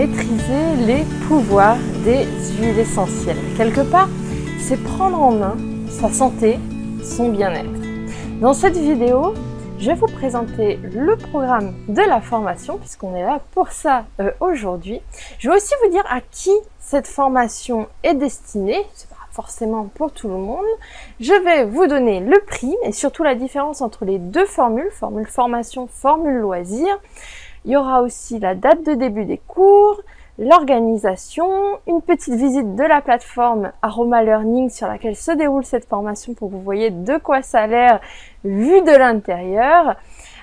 maîtriser les pouvoirs des huiles essentielles. Quelque part, c'est prendre en main sa santé, son bien-être. Dans cette vidéo, je vais vous présenter le programme de la formation, puisqu'on est là pour ça euh, aujourd'hui. Je vais aussi vous dire à qui cette formation est destinée. C'est pas forcément pour tout le monde. Je vais vous donner le prix et surtout la différence entre les deux formules, formule formation, formule loisir. Il y aura aussi la date de début des cours, l'organisation, une petite visite de la plateforme Aroma Learning sur laquelle se déroule cette formation pour que vous voyez de quoi ça a l'air vu de l'intérieur.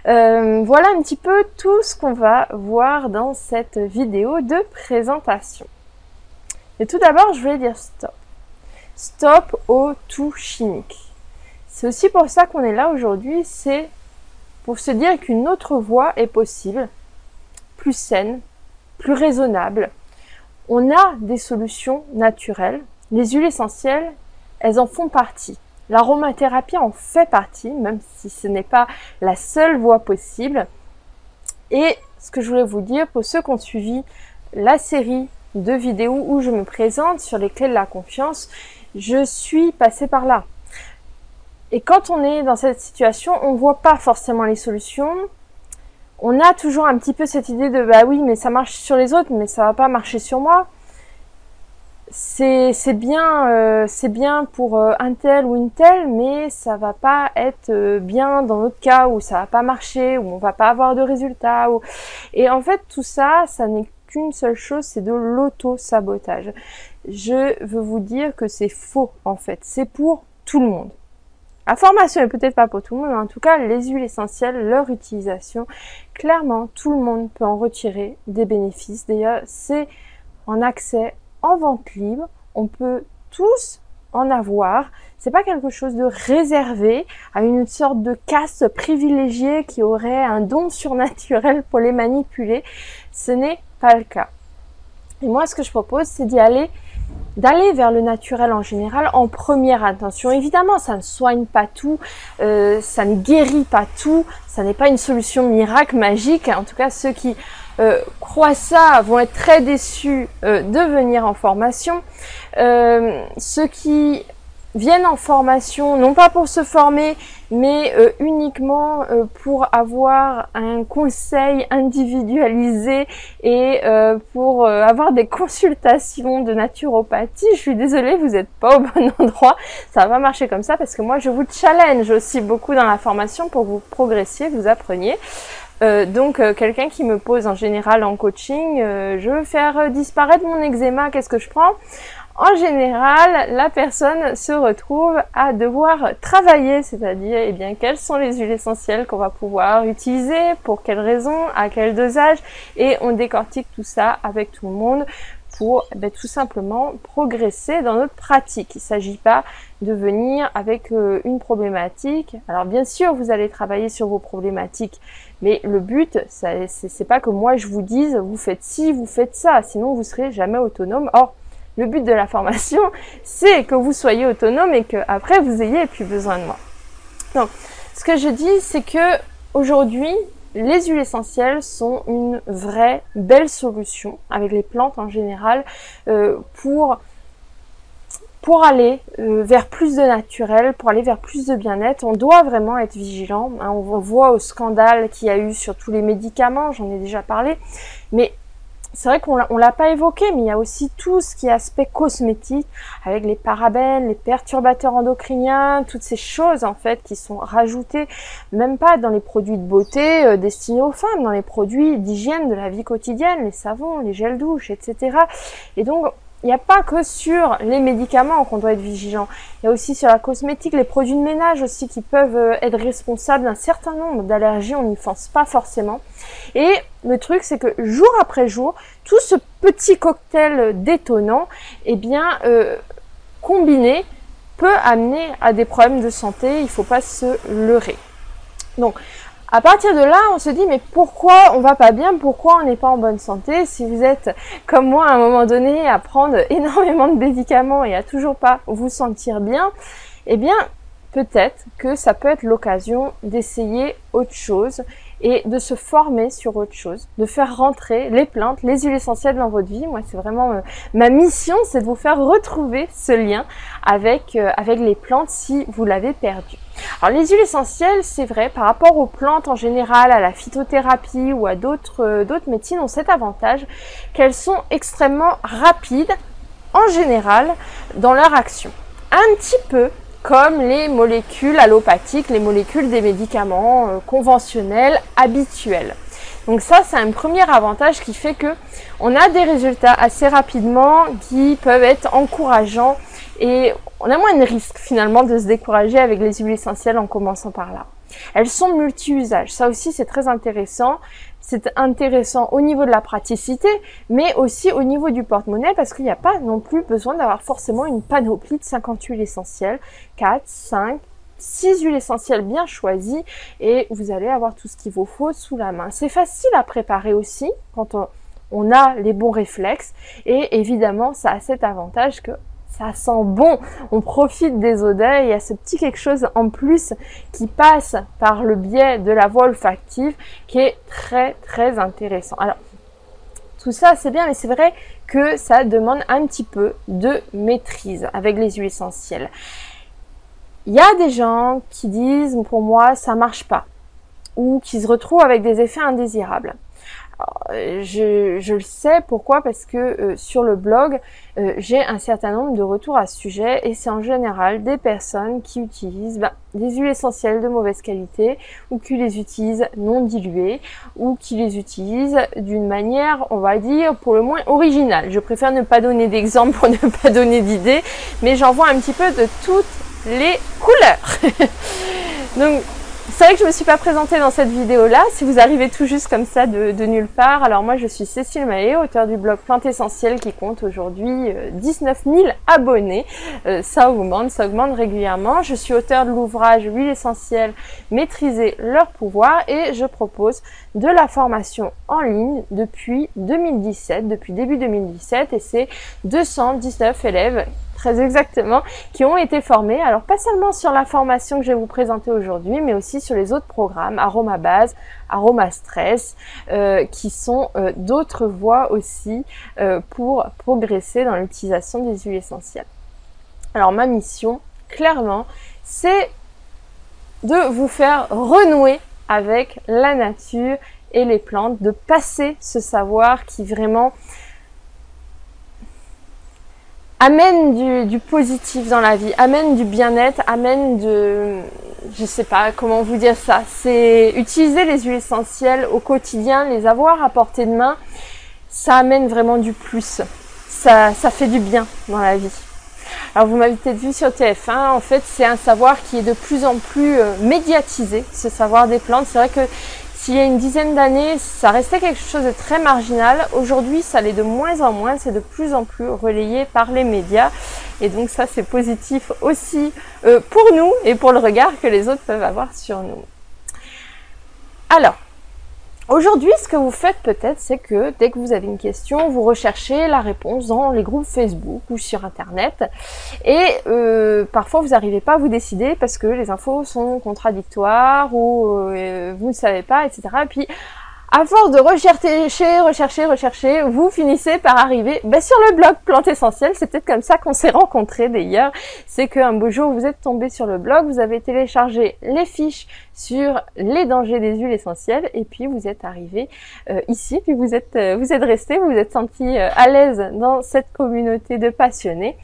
Euh, voilà un petit peu tout ce qu'on va voir dans cette vidéo de présentation. Et tout d'abord, je voulais dire stop. Stop au tout chimique. C'est aussi pour ça qu'on est là aujourd'hui, c'est pour se dire qu'une autre voie est possible, plus saine, plus raisonnable. On a des solutions naturelles. Les huiles essentielles, elles en font partie. L'aromathérapie en fait partie, même si ce n'est pas la seule voie possible. Et ce que je voulais vous dire, pour ceux qui ont suivi la série de vidéos où je me présente sur les clés de la confiance, je suis passée par là. Et quand on est dans cette situation, on ne voit pas forcément les solutions, on a toujours un petit peu cette idée de bah oui mais ça marche sur les autres mais ça va pas marcher sur moi. C'est bien euh, c'est bien pour euh, un tel ou une telle mais ça va pas être euh, bien dans notre cas où ça va pas marcher où on va pas avoir de résultats et en fait tout ça ça n'est qu'une seule chose c'est de l'auto sabotage je veux vous dire que c'est faux en fait. C'est pour tout le monde la formation est peut-être pas pour tout le monde, mais en tout cas, les huiles essentielles, leur utilisation, clairement, tout le monde peut en retirer des bénéfices. D'ailleurs, c'est en accès en vente libre. On peut tous en avoir. C'est pas quelque chose de réservé à une sorte de caste privilégiée qui aurait un don surnaturel pour les manipuler. Ce n'est pas le cas. Et moi, ce que je propose, c'est d'y aller d'aller vers le naturel en général en première intention. Évidemment, ça ne soigne pas tout, euh, ça ne guérit pas tout, ça n'est pas une solution miracle, magique. En tout cas, ceux qui euh, croient ça vont être très déçus euh, de venir en formation. ceux qui viennent en formation, non pas pour se former, mais euh, uniquement euh, pour avoir un conseil individualisé et euh, pour avoir des consultations de naturopathie. Je suis désolée, vous n'êtes pas au bon endroit. Ça va pas marcher comme ça parce que moi, je vous challenge aussi beaucoup dans la formation pour que vous progressiez, vous appreniez. donc quelqu'un qui me pose en général en coaching, je veux faire disparaître mon eczéma, qu'est-ce que je prends? En général, la personne se retrouve à devoir travailler, c'est-à-dire eh bien quelles sont les huiles essentielles qu'on va pouvoir utiliser, pour quelles raisons, à quel dosage, et on décortique tout ça avec tout le monde pour eh tout simplement progresser dans notre pratique. Il ne s'agit pas de venir avec euh, une problématique. Alors bien sûr, vous allez travailler sur vos problématiques, mais le but, c'est pas que moi je vous dise vous faites ci, vous faites ça, sinon vous serez jamais autonome. Or, le but de la formation, c'est que vous soyez autonome et que après vous ayez plus besoin de moi. Donc, ce que je dis, c'est que aujourd'hui, les huiles essentielles sont une vraie belle solution avec les plantes en général euh, pour aller euh, vers plus de naturel, pour aller vers plus de bien-être, on doit vraiment être vigilant. Hein. on voit au scandale qu'il y a eu sur tous les médicaments, j'en ai déjà parlé, mais c'est vrai qu'on l'a pas évoqué, mais il y a aussi tout ce qui est aspect cosmétique, avec les parabènes, les perturbateurs endocriniens, toutes ces choses en fait qui sont rajoutées, même pas dans les produits de beauté euh, destinés aux femmes, dans les produits d'hygiène de la vie quotidienne, les savons, les gels douches, etc. Et donc n'y a pas que sur les médicaments qu'on doit être vigilant. Il y a aussi sur la cosmétique, les produits de ménage aussi qui peuvent euh, être responsables d'un certain nombre d'allergies. On n'y pense pas forcément. Et le truc, c'est que jour après jour, tout ce petit cocktail détonnant, eh bien, euh, combiné, peut amener à des problèmes de santé. Il ne faut pas se leurrer. Donc, à partir de là, on se dit mais pourquoi on va pas bien? Pourquoi on n'est pas en bonne santé? Si vous êtes comme moi à un moment donné à prendre énormément de médicaments et à toujours pas vous sentir bien, eh bien peut-être que ça peut être l'occasion d'essayer autre chose et de se former sur autre chose, de faire rentrer les plantes, les huiles essentielles dans votre vie. Moi, c'est vraiment euh, ma mission, c'est de vous faire retrouver ce lien avec, euh, avec les plantes si vous l'avez perdu. Alors les huiles essentielles, c'est vrai, par rapport aux plantes en général, à la phytothérapie ou à d'autres euh, d'autres médecines, ont cet avantage qu'elles sont extrêmement rapides en général dans leur action. Un petit peu comme les molécules allopathiques, les molécules des médicaments euh, conventionnels habituels. Donc ça, c'est un premier avantage qui fait que on a des résultats assez rapidement qui peuvent être encourageants et on a moins de risques finalement de se décourager avec les huiles essentielles en commençant par là. Elles sont multi-usages. Ça aussi, c'est très intéressant. C'est intéressant au niveau de la praticité, mais aussi au niveau du porte-monnaie, parce qu'il n'y a pas non plus besoin d'avoir forcément une panoplie de 50 huiles essentielles, 4, 5, 6 huiles essentielles bien choisies, et vous allez avoir tout ce qu'il vous faut sous la main. C'est facile à préparer aussi, quand on, on a les bons réflexes, et évidemment, ça a cet avantage que ça sent bon, on profite des odeurs, il y a ce petit quelque chose en plus qui passe par le biais de la voie olfactive qui est très très intéressant. Alors, tout ça c'est bien, mais c'est vrai que ça demande un petit peu de maîtrise avec les huiles essentielles. Il y a des gens qui disent pour moi ça marche pas ou qui se retrouvent avec des effets indésirables. Je, je, le sais, pourquoi? Parce que euh, sur le blog, euh, j'ai un certain nombre de retours à ce sujet et c'est en général des personnes qui utilisent bah, des huiles essentielles de mauvaise qualité ou qui les utilisent non diluées ou qui les utilisent d'une manière, on va dire, pour le moins originale. Je préfère ne pas donner d'exemple pour ne pas donner d'idées, mais j'en vois un petit peu de toutes les couleurs. Donc c'est vrai que je ne me suis pas présentée dans cette vidéo-là. Si vous arrivez tout juste comme ça de, nulle part, alors moi je suis Cécile Maé, auteur du blog Plantes Essentielles qui compte aujourd'hui 19 euh, 000 abonnés. Euh, ça augmente, ça augmente régulièrement. Je suis auteur de l'ouvrage Huile essentielle, maîtriser leur pouvoir et je propose de la formation en ligne depuis 2017, depuis début 2017 et c'est 219 élèves très exactement, qui ont été formés, alors pas seulement sur la formation que je vais vous présenter aujourd'hui, mais aussi sur les autres programmes, Aroma Base, Aroma Stress, euh, qui sont euh, d'autres voies aussi euh, pour progresser dans l'utilisation des huiles essentielles. Alors ma mission, clairement, c'est de vous faire renouer avec la nature et les plantes, de passer ce savoir qui vraiment amène du, positif dans la vie, amène du bien-être, amène de, je sais pas comment vous dire ça, c'est utiliser les huiles essentielles au quotidien, les avoir à portée de main, ça amène vraiment du plus, ça, ça fait du bien dans la vie. Alors vous m'avez peut-être vu sur TF1, en fait c'est un savoir qui est de plus en plus euh, médiatisé, ce savoir des plantes. C'est vrai que s'il y a une dizaine d'années, ça restait quelque chose de très marginal. Aujourd'hui, ça l'est de moins en moins. C'est de plus en plus relayé par les médias. Et donc ça, c'est positif aussi euh, pour nous et pour le regard que les autres peuvent avoir sur nous. Alors, Aujourd'hui, ce que vous faites peut-être, c'est que dès que vous avez une question, vous recherchez la réponse dans les groupes Facebook ou sur Internet. Et euh, parfois, vous n'arrivez pas à vous décider parce que les infos sont contradictoires ou euh, vous ne savez pas, etc. Et puis, à force de rechercher, rechercher, rechercher, vous finissez par arriver ben, sur le blog Plante Essentielle. C'est peut-être comme ça qu'on s'est rencontrés d'ailleurs. C'est qu'un beau jour, vous êtes tombé sur le blog, vous avez téléchargé les fiches sur les dangers des huiles essentielles et puis vous êtes arrivé euh, ici, puis vous êtes, euh, vous êtes resté, vous vous êtes senti euh, à l'aise dans cette communauté de passionnés.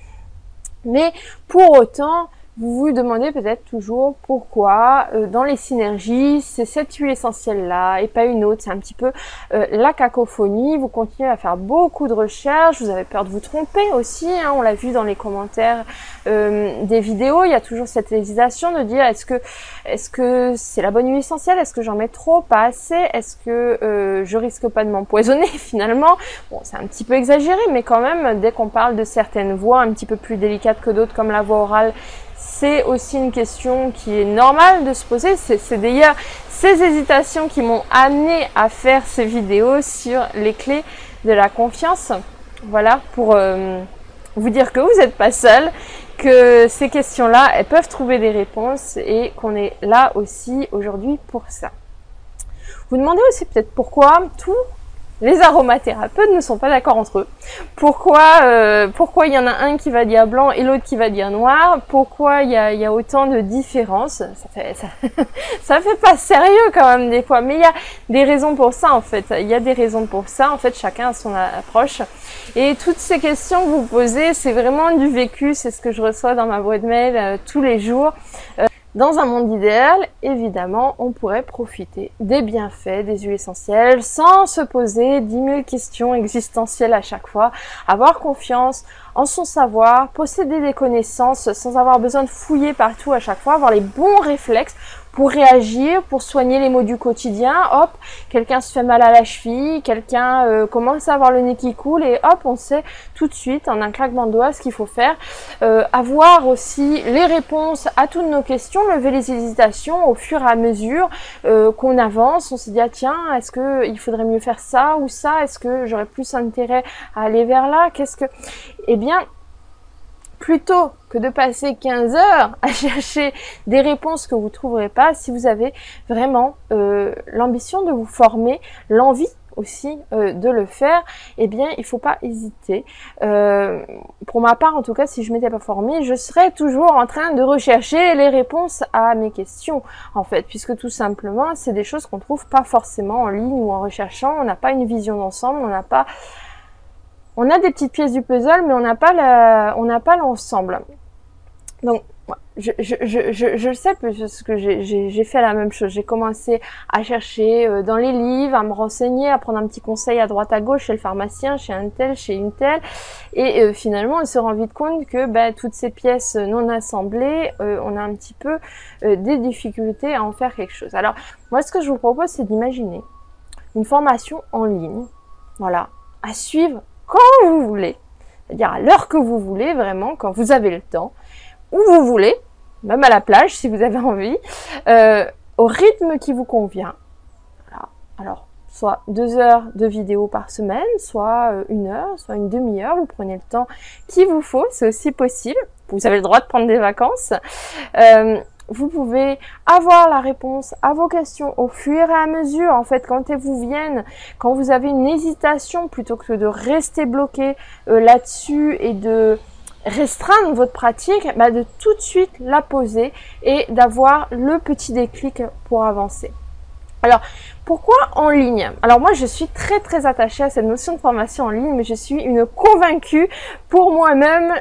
Mais pour autant, vous vous demandez peut-être toujours pourquoi euh, dans les synergies, c'est cette huile essentielle-là et pas une autre. C'est un petit peu euh, la cacophonie. Vous continuez à faire beaucoup de recherches. Vous avez peur de vous tromper aussi. Hein. on l'a vu dans les commentaires euh, des vidéos. Il y a toujours cette hésitation de dire est-ce que est-ce que c'est la bonne huile essentielle? Est-ce que j'en mets trop, pas assez? Est-ce que je risque pas de m'empoisonner finalement? Bon, c'est un petit peu exagéré, mais quand même, dès qu'on parle de certaines voies un petit peu plus délicates que d'autres, comme la voie orale, c'est aussi une question qui est normale de se poser. C'est d'ailleurs ces hésitations qui m'ont amené à faire ces vidéos sur les clés de la confiance. Voilà, pour euh, vous dire que vous n'êtes pas seul, que ces questions-là, elles peuvent trouver des réponses et qu'on est là aussi aujourd'hui pour ça. Vous demandez aussi peut-être pourquoi tous les aromathérapeutes ne sont pas d'accord entre eux. Pourquoi euh, pourquoi il y en a un qui va dire blanc et l'autre qui va dire noir? Pourquoi il y a, autant de différences? Ça fait, ça, ça, fait pas sérieux quand même des fois, mais il y a des raisons pour ça en fait. Il y a des raisons pour ça. En fait, chacun a son approche. Et toutes ces questions que vous posez, c'est vraiment du vécu. C'est ce que je reçois dans ma boîte mail euh, tous les jours. Euh, dans un monde idéal, évidemment, on pourrait profiter des bienfaits des huiles essentielles sans se poser 10 000 questions existentielles à chaque fois, avoir confiance en son savoir, posséder des connaissances sans avoir besoin de fouiller partout à chaque fois, avoir les bons réflexes pour réagir, pour soigner les maux du quotidien. Hop, quelqu'un se fait mal à la cheville, quelqu'un euh, commence à avoir le nez qui coule et hop, on sait tout de suite en un claquement de doigts ce qu'il faut faire. Euh, avoir aussi les réponses à toutes nos questions, lever les hésitations au fur et à mesure euh, qu'on avance. On se dit ah tiens, est-ce que il faudrait mieux faire ça ou ça? Est-ce que j'aurais plus intérêt à aller vers là? Qu'est-ce que Eh bien, plutôt que de passer 15 heures à chercher des réponses que vous ne trouverez pas, si vous avez vraiment euh, l'ambition de vous former, l'envie aussi euh, de le faire, eh bien, il faut pas hésiter. Euh, pour ma part, en tout cas, si je m'étais pas formée, je serais toujours en train de rechercher les réponses à mes questions, en fait, puisque tout simplement, c'est des choses qu'on trouve pas forcément en ligne ou en recherchant. On n'a pas une vision d'ensemble, on n'a pas on a des petites pièces du puzzle, mais on n'a pas l'ensemble. Donc, je, je, je, je, le sais parce que j'ai fait la même chose. J'ai commencé à chercher euh, dans les livres, à me renseigner, à prendre un petit conseil à droite à gauche chez le pharmacien, chez un tel, chez une telle. Et euh, finalement, on se rend vite compte que ben, toutes ces pièces non assemblées, euh, on a un petit peu des difficultés à en faire quelque chose. Alors, moi, ce que je vous propose, c'est d'imaginer une formation en ligne, voilà, à suivre quand vous voulez, c'est-à-dire à, l'heure que vous voulez, vraiment, quand vous avez le temps, où vous voulez, même à la plage si vous avez envie, euh, au rythme qui vous convient. Voilà. Alors, soit deux heures de vidéo par semaine, soit euh, une heure, soit une demi-heure, vous prenez le temps qu'il vous faut, c'est aussi possible. Vous avez le droit de prendre des vacances. Euh, vous pouvez avoir la réponse à vos questions au fur et à mesure. En fait, quand elles vous viennent, quand vous avez une hésitation, plutôt que de rester bloqué euh, là-dessus et de restreindre votre pratique, bah de tout de suite la poser et d'avoir le petit déclic pour avancer. Alors, pourquoi en ligne? Alors moi, je suis très très attachée à cette notion de formation en ligne, mais je suis une convaincue pour moi-même.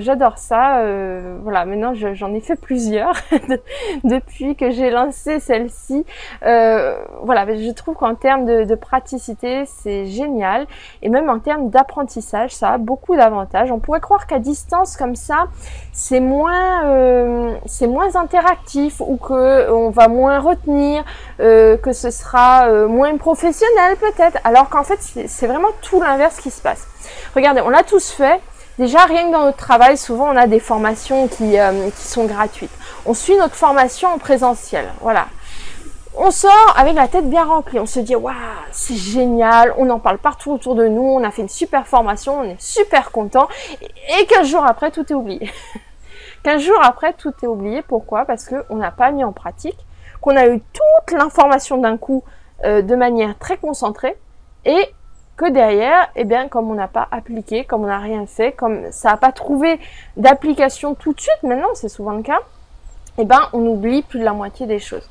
J'adore ça. Euh, voilà, maintenant j'en ai fait plusieurs depuis que j'ai lancé celle-ci. Euh, voilà, je trouve qu'en termes de, de, praticité, c'est génial, et même en termes d'apprentissage, ça a beaucoup d'avantages. On pourrait croire qu'à distance comme ça, c'est moins, euh, c'est moins interactif ou que on va moins retenir, euh, que ce sera euh, moins professionnel peut-être, alors qu'en fait c'est vraiment tout l'inverse qui se passe. Regardez, on l'a tous fait. Déjà, rien que dans notre travail, souvent on a des formations qui, euh, qui sont gratuites. On suit notre formation en présentiel. Voilà. On sort avec la tête bien remplie. On se dit, waouh, c'est génial. On en parle partout autour de nous. On a fait une super formation. On est super content. Et 15 jours après, tout est oublié. 15 jours après, tout est oublié. Pourquoi? Parce qu'on n'a pas mis en pratique qu'on a eu toute l'information d'un coup euh, de manière très concentrée et que derrière, eh bien, comme on n'a pas appliqué, comme on n'a rien fait, comme ça n'a pas trouvé d'application tout de suite, maintenant c'est souvent le cas, eh ben, on oublie plus de la moitié des choses.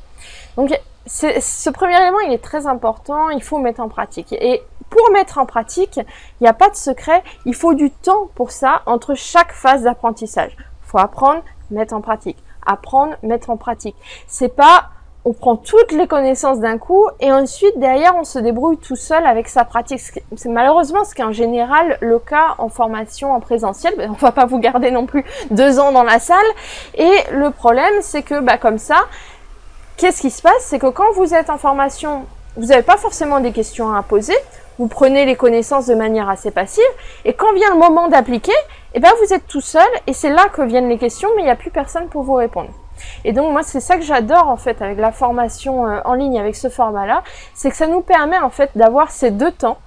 Donc, ce premier élément, il est très important, il faut mettre en pratique. Et pour mettre en pratique, il n'y a pas de secret, il faut du temps pour ça entre chaque phase d'apprentissage. Il faut apprendre, mettre en pratique. Apprendre, mettre en pratique. C'est pas on prend toutes les connaissances d'un coup et ensuite derrière on se débrouille tout seul avec sa pratique. C'est malheureusement ce qui est en général le cas en formation en présentiel. On va pas vous garder non plus deux ans dans la salle. Et le problème c'est que bah, comme ça, qu'est-ce qui se passe? C'est que quand vous êtes en formation, vous n'avez pas forcément des questions à poser. Vous prenez les connaissances de manière assez passive et quand vient le moment d'appliquer, eh ben vous êtes tout seul et c'est là que viennent les questions mais il n'y a plus personne pour vous répondre. Et donc moi c'est ça que j'adore en fait avec la formation euh, en ligne avec ce format-là, c'est que ça nous permet en fait d'avoir ces deux temps,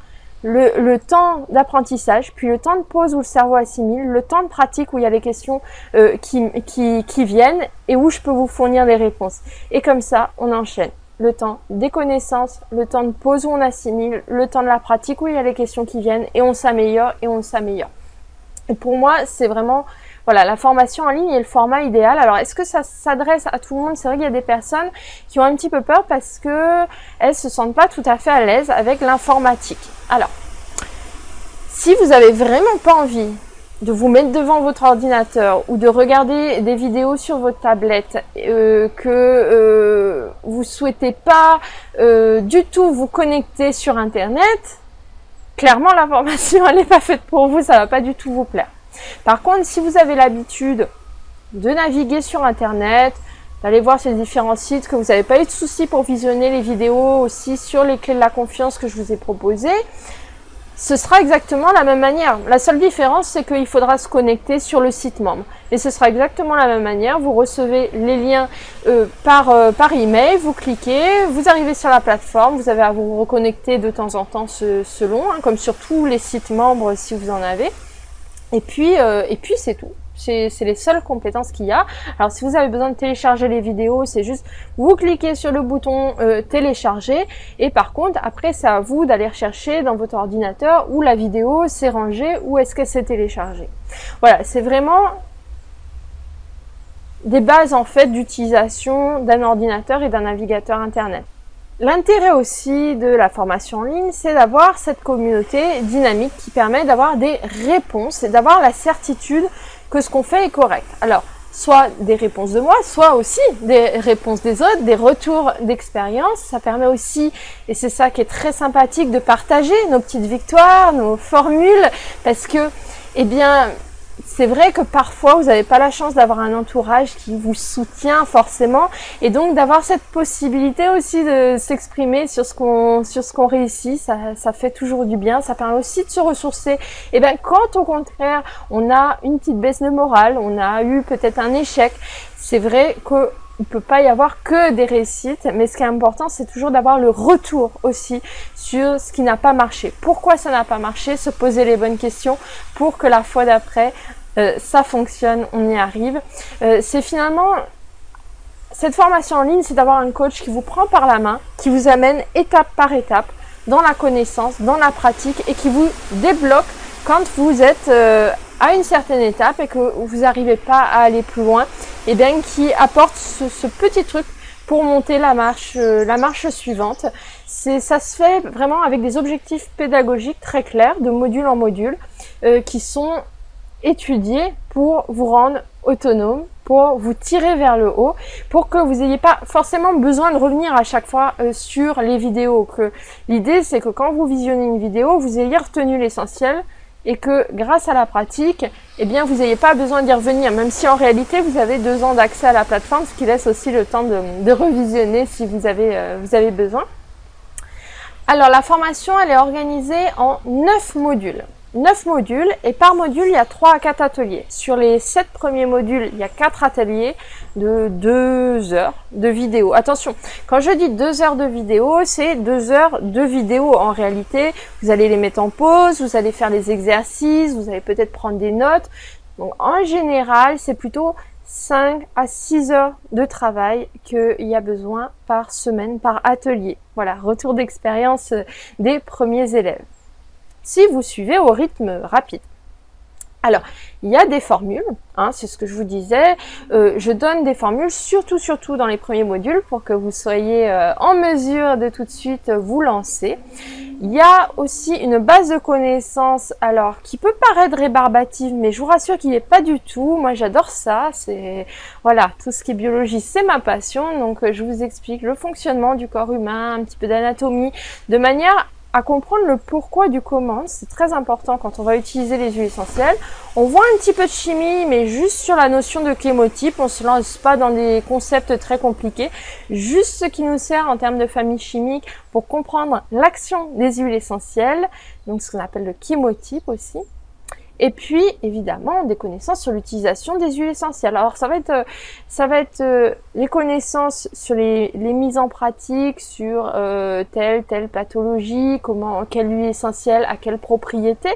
le, temps d'apprentissage, puis le temps de pause où le cerveau assimile, le temps de pratique où il y a des questions euh, qui, qui viennent et où je peux vous fournir des réponses. Et comme ça, on enchaîne. le temps des connaissances, le temps de pause où on assimile, le temps de la pratique où il y a les questions qui viennent et on s'améliore et on s'améliore. Et pour moi, c'est vraiment voilà, la formation en ligne est le format idéal. Alors, est-ce que ça s'adresse à tout le monde? C'est vrai qu'il y a des personnes qui ont un petit peu peur parce que elles se sentent pas tout à fait à l'aise avec l'informatique. Alors, si vous avez vraiment pas envie de vous mettre devant votre ordinateur ou de regarder des vidéos sur votre tablette, euh, que euh, vous souhaitez pas euh, du tout vous connecter sur Internet, clairement la formation elle n'est pas faite pour vous, ça va pas du tout vous plaire. Par contre, si vous avez l'habitude de naviguer sur Internet, d'aller voir ces différents sites, que vous n'avez pas eu de soucis pour visionner les vidéos aussi sur les clés de la confiance que je vous ai proposées, ce sera exactement la même manière. La seule différence, c'est qu'il faudra se connecter sur le site membre. Et ce sera exactement la même manière. Vous recevez les liens euh, par, euh, par email, vous cliquez, vous arrivez sur la plateforme, vous avez à vous reconnecter de temps en temps selon, hein, comme sur tous les sites membres si vous en avez. Et puis, euh, et puis c'est tout. C'est les seules compétences qu'il y a. Alors si vous avez besoin de télécharger les vidéos, c'est juste vous cliquez sur le bouton euh, télécharger et par contre après c'est à vous d'aller rechercher dans votre ordinateur où la vidéo s'est rangée, où est-ce qu'elle s'est téléchargée. Voilà, c'est vraiment des bases en fait d'utilisation d'un ordinateur et d'un navigateur internet. L'intérêt aussi de la formation en ligne, c'est d'avoir cette communauté dynamique qui permet d'avoir des réponses et d'avoir la certitude que ce qu'on fait est correct. Alors, soit des réponses de moi, soit aussi des réponses des autres, des retours d'expérience. Ça permet aussi, et c'est ça qui est très sympathique, de partager nos petites victoires, nos formules, parce que, eh bien, c'est vrai que parfois vous n'avez pas la chance d'avoir un entourage qui vous soutient forcément et donc d'avoir cette possibilité aussi de s'exprimer sur ce qu'on sur ce qu'on réussit ça, ça fait toujours du bien ça permet aussi de se ressourcer. Et eh bien quand au contraire on a une petite baisse de morale on a eu peut-être un échec c'est vrai que il peut pas y avoir que des réussites, mais ce qui est important, c'est toujours d'avoir le retour aussi sur ce qui n'a pas marché. Pourquoi ça n'a pas marché? Se poser les bonnes questions pour que la fois d'après, euh, ça fonctionne, on y arrive. Euh, c'est finalement cette formation en ligne, c'est d'avoir un coach qui vous prend par la main, qui vous amène étape par étape dans la connaissance, dans la pratique et qui vous débloque quand vous êtes euh, à une certaine étape et que vous n'arrivez pas à aller plus loin et bien qui apporte ce, petit truc pour monter la marche, euh, la marche suivante. C'est, ça se fait vraiment avec des objectifs pédagogiques très clairs, de module en module, euh, qui sont étudiés pour vous rendre autonome, pour vous tirer vers le haut, pour que vous n'ayez pas forcément besoin de revenir à chaque fois euh, sur les vidéos. Que l'idée, c'est que quand vous visionnez une vidéo, vous ayez retenu l'essentiel, et que grâce à la pratique, eh bien, vous n'ayez pas besoin d'y revenir, même si en réalité, vous avez deux ans d'accès à la plateforme, ce qui laisse aussi le temps de, revisionner si vous avez, euh, vous avez besoin. Alors, la formation, elle est organisée en neuf modules. 9 modules et par module il y a 3 à 4 ateliers. Sur les 7 premiers modules, il y a 4 ateliers de 2 heures de vidéo. Attention, quand je dis 2 heures de vidéo, c'est 2 heures de vidéo en réalité. Vous allez les mettre en pause, vous allez faire des exercices, vous allez peut-être prendre des notes. Donc en général, c'est plutôt 5 à 6 heures de travail qu'il y a besoin par semaine, par atelier. Voilà, retour d'expérience des premiers élèves si vous suivez au rythme rapide. Alors, il y a des formules, hein, c'est ce que je vous disais. Euh, je donne des formules, surtout, surtout dans les premiers modules, pour que vous soyez euh, en mesure de tout de suite vous lancer. Il y a aussi une base de connaissances, alors qui peut paraître rébarbative, mais je vous rassure qu'il n'est pas du tout. Moi, j'adore ça. Voilà, tout ce qui est biologie, c'est ma passion. Donc, euh, je vous explique le fonctionnement du corps humain, un petit peu d'anatomie, de manière à comprendre le pourquoi du comment. C'est très important quand on va utiliser les huiles essentielles. On voit un petit peu de chimie, mais juste sur la notion de chémotype. On se lance pas dans des concepts très compliqués. Juste ce qui nous sert en termes de famille chimique pour comprendre l'action des huiles essentielles. Donc ce qu'on appelle le chémotype aussi. Et puis, évidemment, des connaissances sur l'utilisation des huiles essentielles. Alors, ça va être, euh, ça va être euh, les connaissances sur les, les, mises en pratique, sur euh, telle, telle pathologie, comment, quelle huile essentielle a quelle propriété.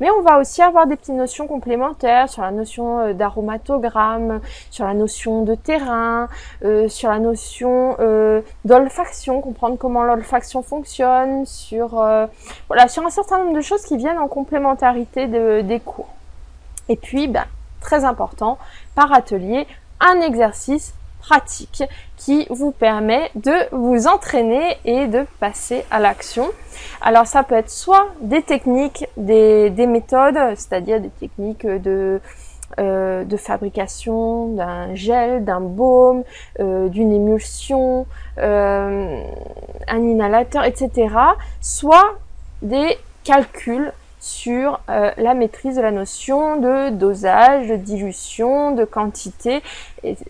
Mais on va aussi avoir des petites notions complémentaires sur la notion d'aromatogramme, sur la notion de terrain, sur la notion d'olfaction, comprendre comment l'olfaction fonctionne, sur, voilà, sur un certain nombre de choses qui viennent en complémentarité de, des cours. Et puis, ben, très important, par atelier, un exercice pratique qui vous permet de vous entraîner et de passer à l'action. Alors ça peut être soit des techniques, des, méthodes, c'est-à-dire des techniques de, euh, de fabrication d'un gel, d'un baume, euh, d'une émulsion, euh, un inhalateur, etc. Soit des calculs sur euh, la maîtrise de la notion de dosage, de dilution, de quantité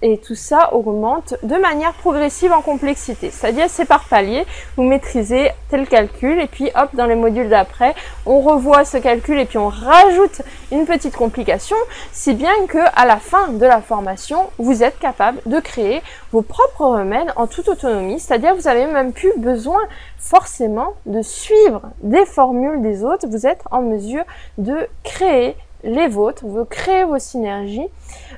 et, tout ça augmente de manière progressive en complexité. C'est-à-dire c'est par palier, vous maîtrisez tel calcul et puis hop dans les modules d'après on revoit ce calcul et puis on rajoute une petite complication si bien que à la fin de la formation vous êtes capable de créer vos propres remèdes en toute autonomie, c'est-à-dire vous avez même plus besoin forcément de suivre des formules des autres, vous êtes en mesure de créer les vôtres, vous créez vos synergies.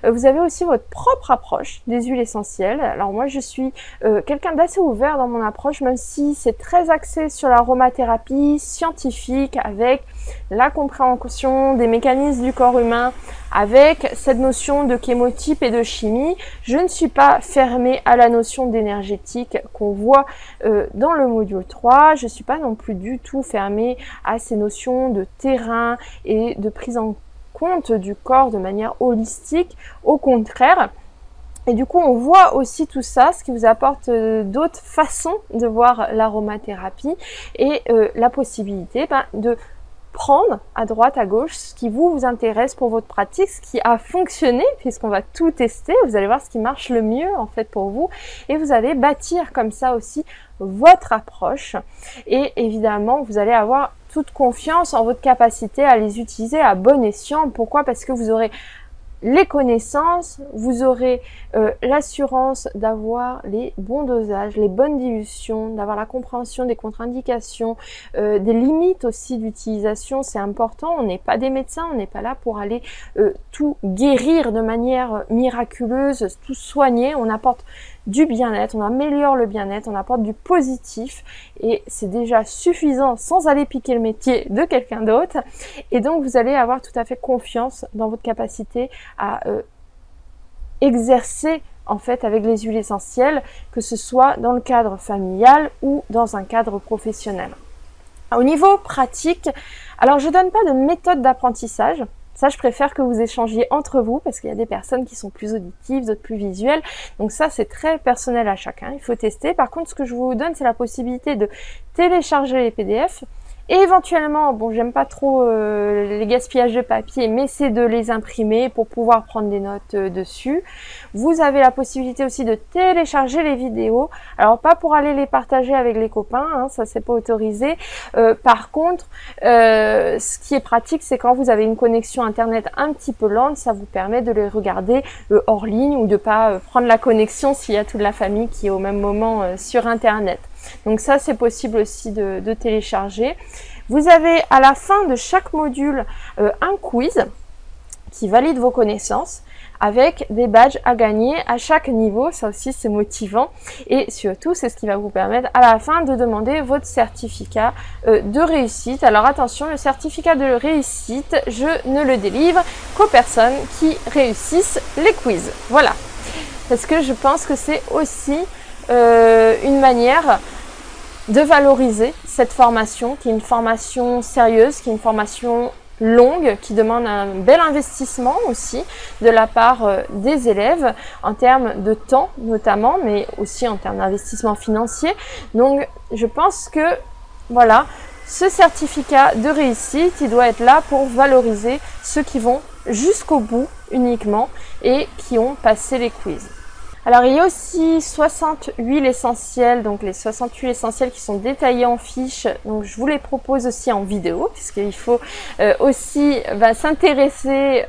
Euh, vous avez aussi votre propre approche des huiles essentielles. Alors moi je suis euh, quelqu'un d'assez ouvert dans mon approche, même si c'est très axé sur l'aromathérapie scientifique avec la compréhension des mécanismes du corps humain, avec cette notion de chémotype et de chimie. Je ne suis pas fermée à la notion d'énergétique qu'on voit euh, dans le module 3. Je ne suis pas non plus du tout fermée à ces notions de terrain et de prise en compte du corps de manière holistique. Au contraire, et du coup, on voit aussi tout ça, ce qui vous apporte euh, d'autres façons de voir l'aromathérapie et euh, la possibilité ben, de prendre à droite, à gauche ce qui vous, vous intéresse pour votre pratique, ce qui a fonctionné, puisqu'on va tout tester. Vous allez voir ce qui marche le mieux en fait pour vous et vous allez bâtir comme ça aussi votre approche. Et évidemment, vous allez avoir toute confiance en votre capacité à les utiliser à bon escient. Pourquoi? Parce que vous aurez les connaissances, vous aurez euh, l'assurance d'avoir les bons dosages, les bonnes dilutions, d'avoir la compréhension des contre-indications, euh, des limites aussi d'utilisation, c'est important, on n'est pas des médecins, on n'est pas là pour aller euh, tout guérir de manière miraculeuse, tout soigner, on apporte du bien-être, on améliore le bien-être, on apporte du positif et c'est déjà suffisant sans aller piquer le métier de quelqu'un d'autre. Et donc vous allez avoir tout à fait confiance dans votre capacité à euh, exercer en fait avec les huiles essentielles, que ce soit dans le cadre familial ou dans un cadre professionnel. Au niveau pratique, alors je donne pas de méthode d'apprentissage, ça, je préfère que vous échangiez entre vous parce qu'il y a des personnes qui sont plus auditives, d'autres plus visuelles. Donc ça, c'est très personnel à chacun. Il faut tester. Par contre, ce que je vous donne, c'est la possibilité de télécharger les PDF éventuellement, bon, j'aime pas trop euh, les gaspillages de papier, mais c'est de les imprimer pour pouvoir prendre des notes euh, dessus. Vous avez la possibilité aussi de télécharger les vidéos. Alors pas pour aller les partager avec les copains, hein, ça c'est pas autorisé. Euh, par contre, ce qui est pratique, c'est quand vous avez une connexion internet un petit peu lente, ça vous permet de les regarder hors ligne ou de pas prendre la connexion s'il y a toute la famille qui est au même moment sur internet. Donc ça, c'est possible aussi de, télécharger. Vous avez à la fin de chaque module euh, un quiz qui valide vos connaissances avec des badges à gagner à chaque niveau. Ça aussi, c'est motivant. Et surtout, c'est ce qui va vous permettre à la fin de demander votre certificat euh, de réussite. Alors attention, le certificat de réussite, je ne le délivre qu'aux personnes qui réussissent les quiz. Voilà. Parce que je pense que c'est aussi une manière de valoriser cette formation, qui est une formation sérieuse, qui est une formation longue, qui demande un bel investissement aussi de la part euh, des élèves en termes de temps notamment, mais aussi en termes d'investissement financier. Donc je pense que voilà, ce certificat de réussite, il doit être là pour valoriser ceux qui vont jusqu'au bout uniquement et qui ont passé les quiz. Alors il y a aussi 60 huiles essentielles, donc les 60 huiles essentielles qui sont détaillées en fiches. Donc je vous les propose aussi en vidéo, puisqu'il faut euh, aussi bah, s'intéresser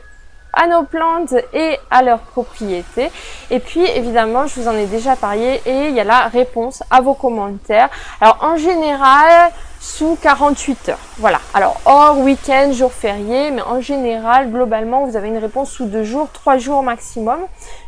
à nos plantes et à leurs propriétés. Et puis évidemment, je vous en ai déjà parlé et il y a la réponse à vos commentaires. Alors en général, sous 48 heures. Voilà. Alors hors week-end, jour férié, mais en général, globalement, vous avez une réponse sous deux jours, trois jours maximum.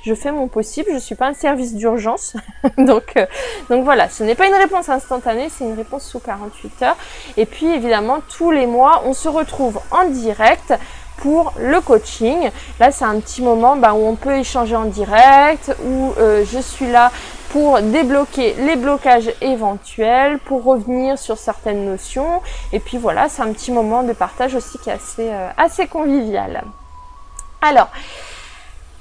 Je fais mon possible. Je suis pas un service d'urgence, donc euh, donc voilà. Ce n'est pas une réponse instantanée, c'est une réponse sous 48 heures. Et puis évidemment, tous les mois, on se retrouve en direct pour le coaching. Là, c'est un petit moment bah, où on peut échanger en direct, où euh, je suis là pour débloquer les blocages éventuels, pour revenir sur certaines notions. Et puis voilà, c'est un petit moment de partage aussi qui est assez, euh, convivial. Alors,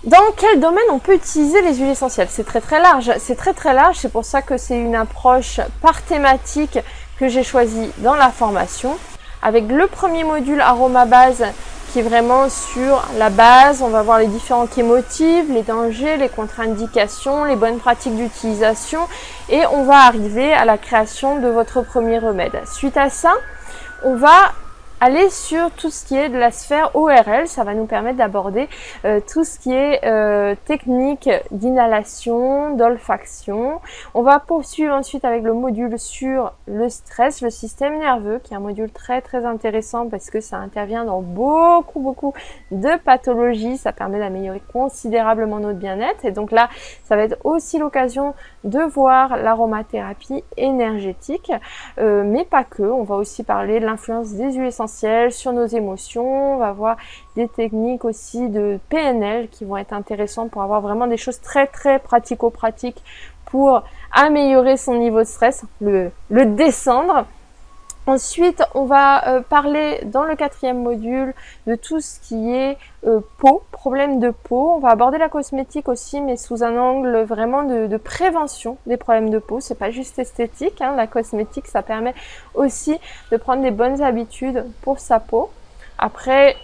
dans quel domaine on peut utiliser les huiles essentielles? C'est très très large. C'est très très large. C'est pour ça que c'est une approche par thématique que j'ai choisie dans la formation. Avec le premier module aroma base qui est vraiment sur la base. On va voir les différents chémotives, les dangers, les contre-indications, les bonnes pratiques d'utilisation et on va arriver à la création de votre premier remède. Suite à ça, on va aller sur tout ce qui est de la sphère ORL, ça va nous permettre d'aborder euh, tout ce qui est euh, technique d'inhalation, d'olfaction. On va poursuivre ensuite avec le module sur le stress, le système nerveux, qui est un module très très intéressant parce que ça intervient dans beaucoup beaucoup de pathologies, ça permet d'améliorer considérablement notre bien-être. Et donc là, ça va être aussi l'occasion de voir l'aromathérapie énergétique, euh, mais pas que, on va aussi parler de l'influence des huiles essentielles sur nos émotions. On va voir des techniques aussi de PNL qui vont être intéressantes pour avoir vraiment des choses très très pratico-pratiques pour améliorer son niveau de stress, le, le descendre. Ensuite, on va euh, parler dans le quatrième module de tout ce qui est euh, peau, problème de peau. On va aborder la cosmétique aussi, mais sous un angle vraiment de, prévention des problèmes de peau. C'est pas juste esthétique, hein. la cosmétique, ça permet aussi de prendre des bonnes habitudes pour sa peau. Après,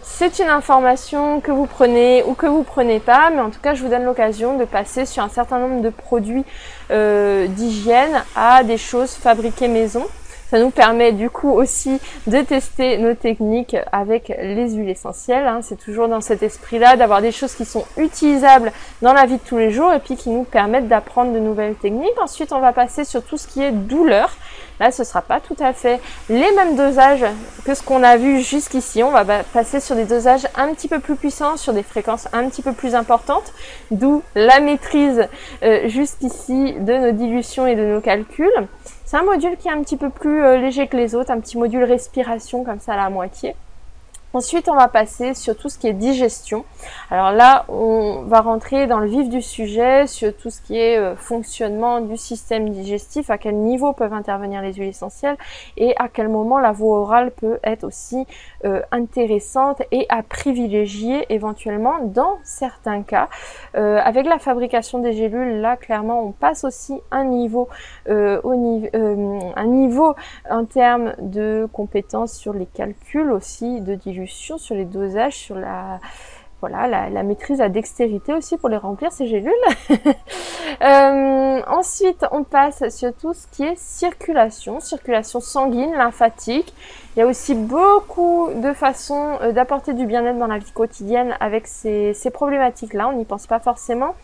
c'est une information que vous prenez ou que vous prenez pas, mais en tout cas, je vous donne l'occasion de passer sur un certain nombre de produits euh, d'hygiène à des choses fabriquées maison. Ça nous permet du coup aussi de tester nos techniques avec les huiles essentielles. Hein. C'est toujours dans cet esprit-là d'avoir des choses qui sont utilisables dans la vie de tous les jours et puis qui nous permettent d'apprendre de nouvelles techniques. Ensuite, on va passer sur tout ce qui est douleur. Là, ce sera pas tout à fait les mêmes dosages que ce qu'on a vu jusqu'ici. On va passer sur des dosages un petit peu plus puissants, sur des fréquences un petit peu plus importantes, d'où la maîtrise euh, jusqu'ici de nos dilutions et de nos calculs. C'est un module qui est un petit peu plus euh, léger que les autres, un petit module respiration comme ça à la moitié. Ensuite, on va passer sur tout ce qui est digestion. Alors là, on va rentrer dans le vif du sujet, sur tout ce qui est euh, fonctionnement du système digestif, à quel niveau peuvent intervenir les huiles essentielles et à quel moment la voie orale peut être aussi euh, intéressante et à privilégier éventuellement dans certains cas. Euh, avec la fabrication des gélules, là, clairement, on passe aussi un un niveau en termes de compétences sur les calculs aussi de sur les dosages, sur la voilà, la, maîtrise, la dextérité aussi pour les remplir ces gélules. Euh, ensuite, on passe sur tout ce qui est circulation, circulation sanguine, lymphatique. Il y a aussi beaucoup de façons euh, d'apporter du bien-être dans la vie quotidienne avec ces, ces problématiques-là. On n'y pense pas forcément.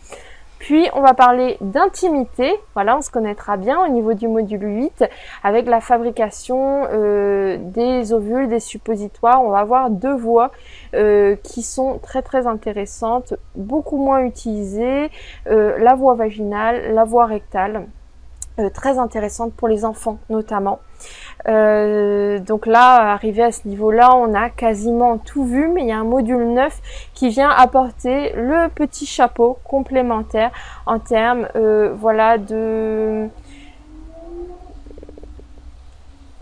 Puis on va parler d'intimité, voilà, on se connaîtra bien au niveau du module 8 avec la fabrication euh, des ovules, des suppositoires. On va avoir deux voies euh, qui sont très très intéressantes, beaucoup moins utilisées, euh, la voie vaginale, la voie rectale. Très intéressante pour les enfants notamment. Euh, donc là, arrivé à ce niveau-là, on a quasiment tout vu, mais il y a un module 9 qui vient apporter le petit chapeau complémentaire en termes euh, voilà, de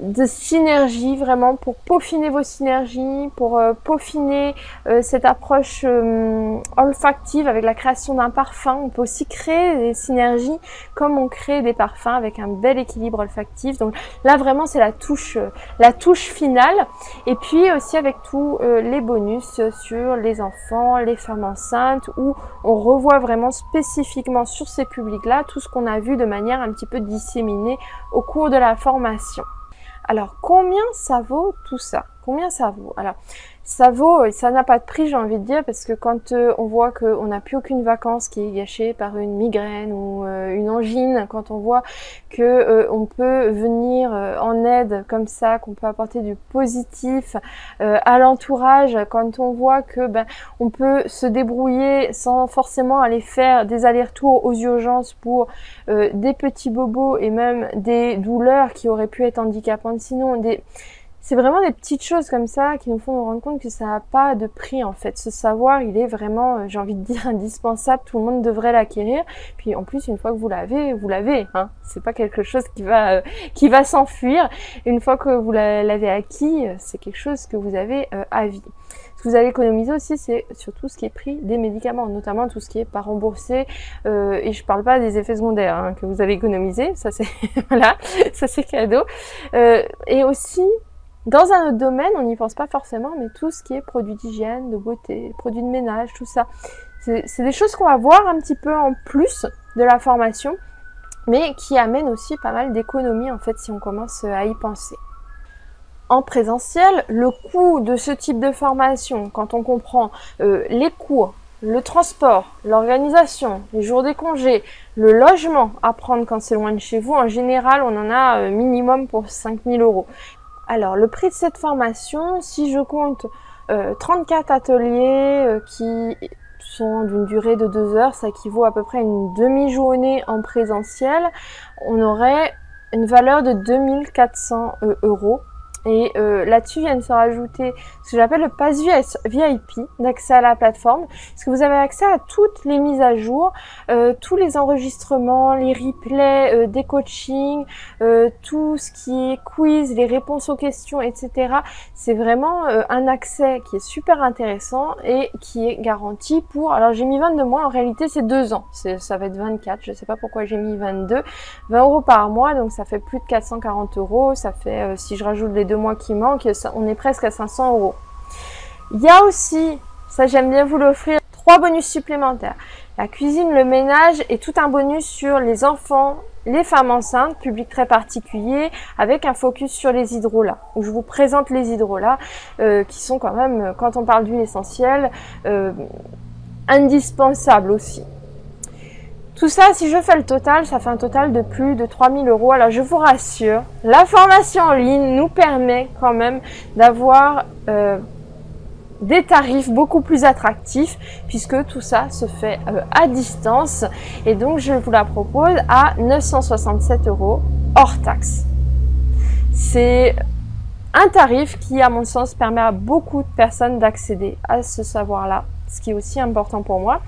de synergie vraiment pour peaufiner vos synergies, pour euh, peaufiner euh, cette approche euh, olfactive avec la création d'un parfum. On peut aussi créer des synergies comme on crée des parfums avec un bel équilibre olfactif. Donc là vraiment c'est la touche, la touche finale. Et puis aussi avec tous les bonus sur les enfants, les femmes enceintes où on revoit vraiment spécifiquement sur ces publics-là tout ce qu'on a vu de manière un petit peu disséminée au cours de la formation. Alors, combien ça vaut tout ça? Combien ça vaut? Alors, ça vaut, et ça n'a pas de prix, j'ai envie de dire, parce que quand euh, on voit qu'on n'a plus aucune vacance qui est gâchée par une migraine ou euh, une angine, quand on voit que euh, on peut venir en aide comme ça, qu'on peut apporter du positif à l'entourage, quand on voit que ben on peut se débrouiller sans forcément aller faire des allers-retours aux urgences pour des petits bobos et même des douleurs qui auraient pu être handicapantes. Sinon des c'est vraiment des petites choses comme ça qui nous font nous rendre compte que ça n'a pas de prix en fait. Ce savoir, il est vraiment, euh, j'ai envie de dire, indispensable. Tout le monde devrait l'acquérir. Puis en plus, une fois que vous l'avez, vous l'avez. Hein. C'est pas quelque chose qui va euh, qui va s'enfuir. Une fois que vous l'avez acquis, euh, c'est quelque chose que vous avez à vie. Ce que vous allez économiser aussi, c'est surtout ce qui est pris des médicaments, notamment tout ce qui est pas remboursé. et je parle pas des effets secondaires hein, que vous avez économisé, ça c'est voilà, ça c'est cadeau. et aussi dans un autre domaine, on n'y pense pas forcément, mais tout ce qui est produits d'hygiène, de beauté, produits de ménage, tout ça, c'est des choses qu'on va voir un petit peu en plus de la formation, mais qui amènent aussi pas mal d'économies en fait si on commence à y penser. En présentiel, le coût de ce type de formation, quand on comprend euh, les cours, le transport, l'organisation, les jours des congés, le logement à prendre quand c'est loin de chez vous, en général, on en a euh, minimum pour 5000 euros. Alors, le prix de cette formation, si je compte 34 euh, ateliers euh, qui sont d'une durée de deux heures, ça équivaut à peu près à une demi-journée en présentiel, on aurait une valeur de 2400 euh, euros et euh, là-dessus vient de se rajouter ce que j'appelle le pass VIP d'accès à la plateforme. Parce que vous avez accès à toutes les mises à jour, euh, tous les enregistrements, les replays euh, des coachings, tout ce qui est quiz, les réponses aux questions, etc. C'est vraiment un accès qui est super intéressant et qui est garanti pour... Alors j'ai mis 22 mois, en réalité c'est deux ans. Ça va être 24, je sais pas pourquoi j'ai mis 22. 20 euros par mois, donc ça fait plus de 440 euros. Ça fait, si je rajoute les deux mois qui manquent, on est presque à 500 euros. Il y a aussi, ça j'aime bien vous l'offrir, trois bonus supplémentaires. La cuisine, le ménage et tout un bonus sur les enfants, les femmes enceintes, public très particulier, avec un focus sur les hydrolats, où je vous présente les hydrolats, euh, qui sont quand même, quand on parle d'huile essentielle, euh, indispensables aussi. Tout ça, si je fais le total, ça fait un total de plus de 3000 euros. Alors je vous rassure, la formation en ligne nous permet quand même d'avoir euh, des tarifs beaucoup plus attractifs puisque tout ça se fait euh, à distance et donc je vous la propose à 967 euros hors taxe. C'est un tarif qui, à mon sens, permet à beaucoup de personnes d'accéder à ce savoir-là ce qui est aussi important pour moi.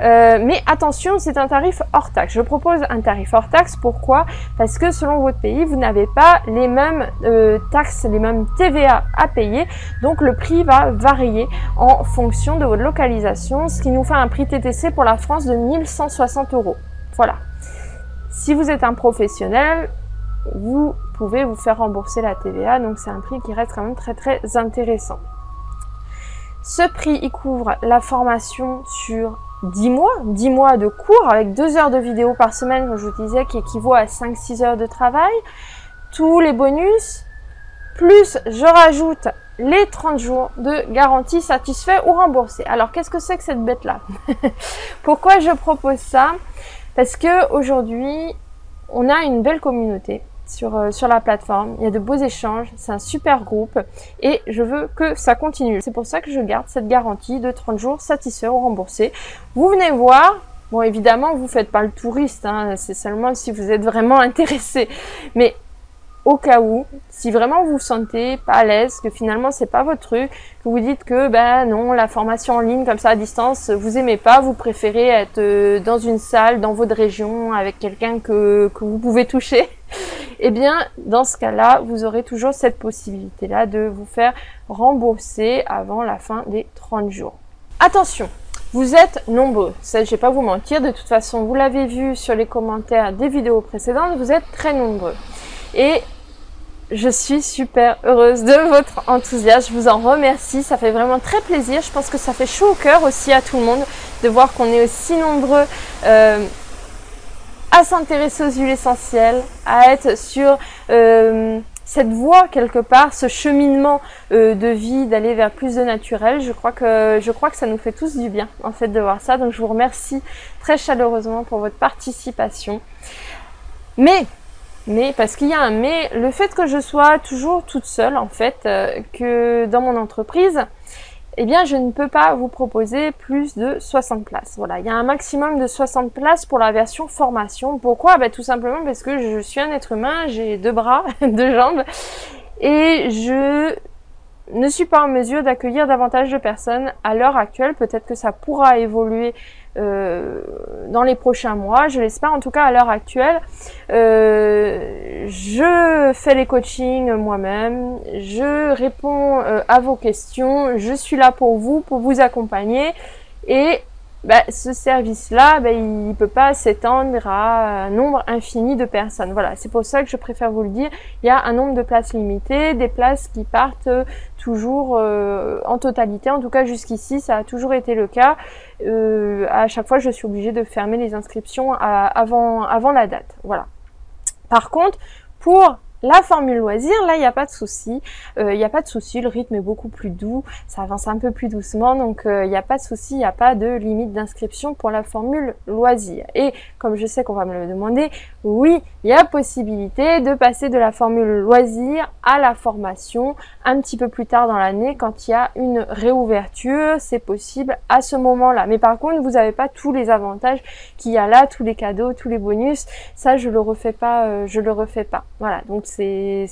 Euh, mais attention, c'est un tarif hors taxe. Je propose un tarif hors taxe. Pourquoi? Parce que selon votre pays, vous n'avez pas les mêmes euh, taxes, les mêmes TVA à payer. Donc le prix va varier en fonction de votre localisation, ce qui nous fait un prix TTC pour la France de 1160 euros. Voilà. Si vous êtes un professionnel, vous pouvez vous faire rembourser la TVA. Donc c'est un prix qui reste quand même très très intéressant. Ce prix, il couvre la formation sur 10 mois, 10 mois de cours avec 2 heures de vidéo par semaine, comme je vous disais, qui équivaut à 5-6 heures de travail. Tous les bonus, plus je rajoute les 30 jours de garantie satisfait ou remboursé. Alors, qu'est-ce que c'est que cette bête-là? Pourquoi je propose ça? Parce que aujourd'hui, on a une belle communauté sur, euh, sur la plateforme. Il y a de beaux échanges, c'est un super groupe et je veux que ça continue. C'est pour ça que je garde cette garantie de 30 jours satisfait ou remboursé. Vous venez voir, Bon, évidemment, vous faites pas le touriste, hein, c'est seulement si vous êtes vraiment intéressé. Mais au cas où, si vraiment vous vous sentez pas à l'aise, que finalement c'est pas votre truc, que vous dites que ben non, la formation en ligne comme ça à distance, vous aimez pas, vous préférez être euh, dans une salle dans votre région avec quelqu'un que, que vous pouvez toucher, eh bien, dans ce cas-là, vous aurez toujours cette possibilité-là de vous faire rembourser avant la fin des 30 jours. Attention, vous êtes nombreux, ça je vais pas vous mentir, de toute façon vous l'avez vu sur les commentaires des vidéos précédentes, vous êtes très nombreux. Et je suis super heureuse de votre enthousiasme, je vous en remercie, ça fait vraiment très plaisir, je pense que ça fait chaud au cœur aussi à tout le monde de voir qu'on est aussi nombreux euh, à s'intéresser aux huiles essentielles, à être sur euh, cette voie quelque part, ce cheminement euh, de vie, d'aller vers plus de naturel, je crois que je crois que ça nous fait tous du bien en fait de voir ça. Donc je vous remercie très chaleureusement pour votre participation. Mais mais parce qu'il y a un mais, le fait que je sois toujours toute seule en fait, euh, que dans mon entreprise, eh bien je ne peux pas vous proposer plus de 60 places. Voilà, il y a un maximum de 60 places pour la version formation. Pourquoi? Ben, Tout simplement parce que je suis un être humain, j'ai deux bras, deux jambes, et je ne suis pas en mesure d'accueillir davantage de personnes à l'heure actuelle. Peut-être que ça pourra évoluer euh, dans les prochains mois, je l'espère en tout cas à l'heure actuelle. Euh, je fais les coachings moi-même, je réponds euh, à vos questions, je suis là pour vous, pour vous accompagner et bah, ce service-là, bah, il ne peut pas s'étendre à un nombre infini de personnes. Voilà, c'est pour ça que je préfère vous le dire. Il y a un nombre de places limitées, des places qui partent toujours euh, en totalité. En tout cas, jusqu'ici, ça a toujours été le cas. Euh, à chaque fois, je suis obligée de fermer les inscriptions avant, avant la date. Voilà. Par contre, pour la formule loisir, là, il n'y a pas de souci. Euh, il n'y a pas de souci, le rythme est beaucoup plus doux, ça avance un peu plus doucement, donc euh, il n'y a pas de souci, il n'y a pas de limite d'inscription pour la formule loisir. Et comme je sais qu'on va me le demander, oui, il y a possibilité de passer de la formule loisir à la formation un petit peu plus tard dans l'année quand il y a une réouverture, c'est possible à ce moment-là. Mais par contre, vous n'avez pas tous les avantages qu'il y a là, tous les cadeaux, tous les bonus. Ça, je le refais pas, euh, je le refais pas. Voilà, donc c'est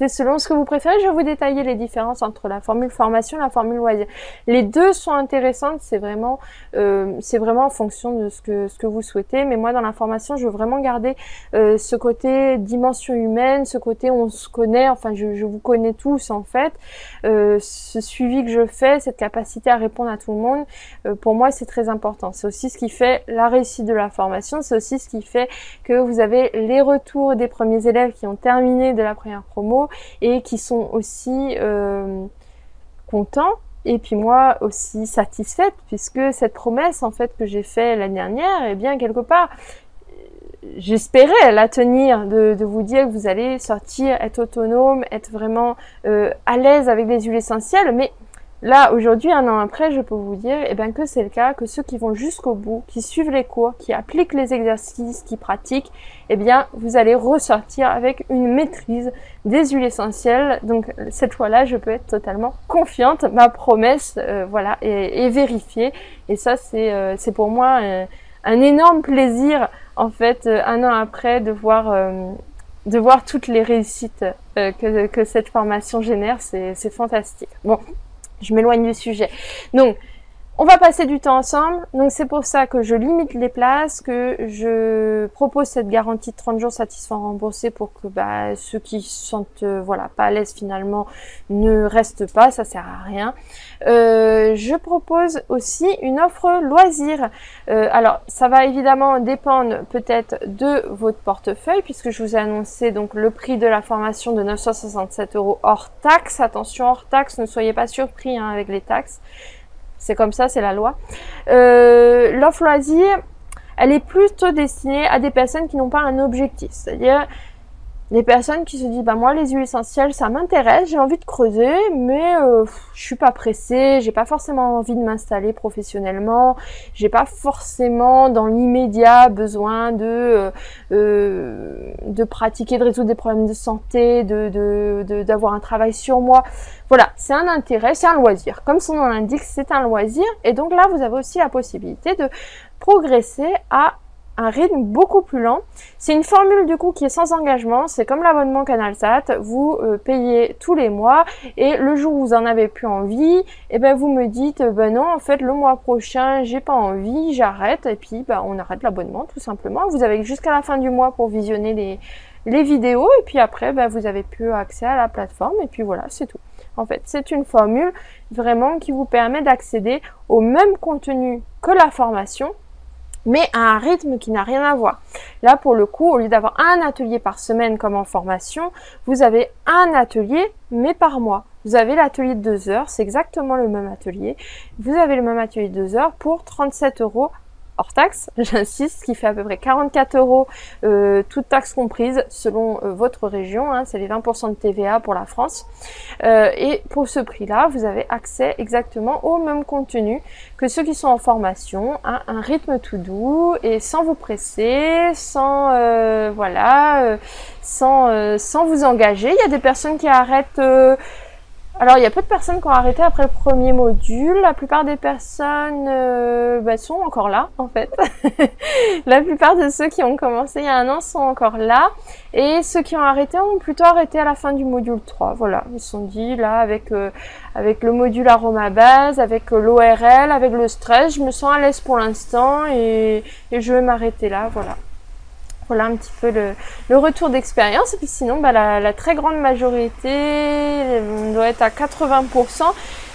c'est selon ce que vous préférez. Je vais vous détailler les différences entre la formule formation et la formule loisir. Les deux sont intéressantes. C'est vraiment, euh, c'est vraiment en fonction de ce que ce que vous souhaitez. Mais moi, dans la formation, je veux vraiment garder euh, ce côté dimension humaine, ce côté on se connaît. Enfin, je, vous connais tous en fait. Euh, ce suivi que je fais, cette capacité à répondre à tout le monde, pour moi, c'est très important. C'est aussi ce qui fait la réussite de la formation. C'est aussi ce qui fait que vous avez les retours des premiers élèves qui ont terminé de la première promo et qui sont aussi euh, contents et puis moi aussi satisfaite puisque cette promesse en fait que j'ai fait l'année dernière, et eh bien quelque part j'espérais la tenir de, vous dire que vous allez sortir, être autonome, être vraiment euh, à l'aise avec les huiles essentielles, mais Là, aujourd'hui, un an après, je peux vous dire eh ben, que c'est le cas, que ceux qui vont jusqu'au bout, qui suivent les cours, qui appliquent les exercices, qui pratiquent, eh bien, vous allez ressortir avec une maîtrise des huiles essentielles. Donc, cette fois-là, je peux être totalement confiante. Ma promesse, euh, voilà, est, vérifiée. Et ça, c'est euh, pour moi un, énorme plaisir, en fait, euh, un an après, de voir de voir toutes les réussites que, que cette formation génère. C'est fantastique. Bon, je m'éloigne du sujet. Donc, on va passer du temps ensemble, donc c'est pour ça que je limite les places, que je propose cette garantie de 30 jours satisfaits remboursés pour que bah, ceux qui se sentent euh, voilà pas à l'aise finalement ne restent pas, ça sert à rien. Euh, je propose aussi une offre loisir. Euh, alors ça va évidemment dépendre peut-être de votre portefeuille puisque je vous ai annoncé donc le prix de la formation de 967 euros hors taxe. Attention hors taxe, ne soyez pas surpris hein, avec les taxes. C'est comme ça, c'est la loi. Euh, L'offre loisir, elle est plutôt destinée à des personnes qui n'ont pas un objectif. C'est-à-dire des personnes qui se disent bah moi les huiles essentielles ça m'intéresse, j'ai envie de creuser, mais euh, je suis pas pressée, j'ai pas forcément envie de m'installer professionnellement, j'ai pas forcément dans l'immédiat besoin de euh, euh, de pratiquer, de résoudre des problèmes de santé, de d'avoir un travail sur moi. Voilà, c'est un intérêt, c'est un loisir. Comme son nom l'indique, c'est un loisir, et donc là vous avez aussi la possibilité de progresser à un rythme beaucoup plus lent. C'est une formule du coup qui est sans engagement, c'est comme l'abonnement CanalSat, vous euh, payez tous les mois et le jour où vous en avez plus envie, et eh ben vous me dites ben non en fait le mois prochain j'ai pas envie, j'arrête et puis ben, on arrête l'abonnement tout simplement. Vous avez jusqu'à la fin du mois pour visionner les, les vidéos et puis après ben, vous avez plus accès à la plateforme et puis voilà c'est tout. En fait c'est une formule vraiment qui vous permet d'accéder au même contenu que la formation mais à un rythme qui n'a rien à voir. Là, pour le coup, au lieu d'avoir un atelier par semaine comme en formation, vous avez un atelier, mais par mois. Vous avez l'atelier de 2 heures, c'est exactement le même atelier. Vous avez le même atelier de 2 heures pour 37 euros hors taxe, j'insiste, qui fait à peu près 44 euros, euh, toute taxe comprise, selon euh, votre région, hein, c'est les 20% de TVA pour la France. Euh, et pour ce prix-là, vous avez accès exactement au même contenu que ceux qui sont en formation, à un rythme tout doux et sans vous presser, sans voilà, sans, sans vous engager. Il y a des personnes qui arrêtent alors, il y a peu de personnes qui ont arrêté après le premier module. La plupart des personnes euh, bah, sont encore là, en fait. la plupart de ceux qui ont commencé il y a un an sont encore là. Et ceux qui ont arrêté ont plutôt arrêté à la fin du module 3. Voilà, ils se sont dit, là, avec, euh, avec le module aroma base, avec euh, l'ORL, avec le stress, je me sens à l'aise pour l'instant et, et je vais m'arrêter là, voilà. Voilà un petit peu le, retour d'expérience. Et puis sinon, bah, la, très grande majorité, on doit être à 80%,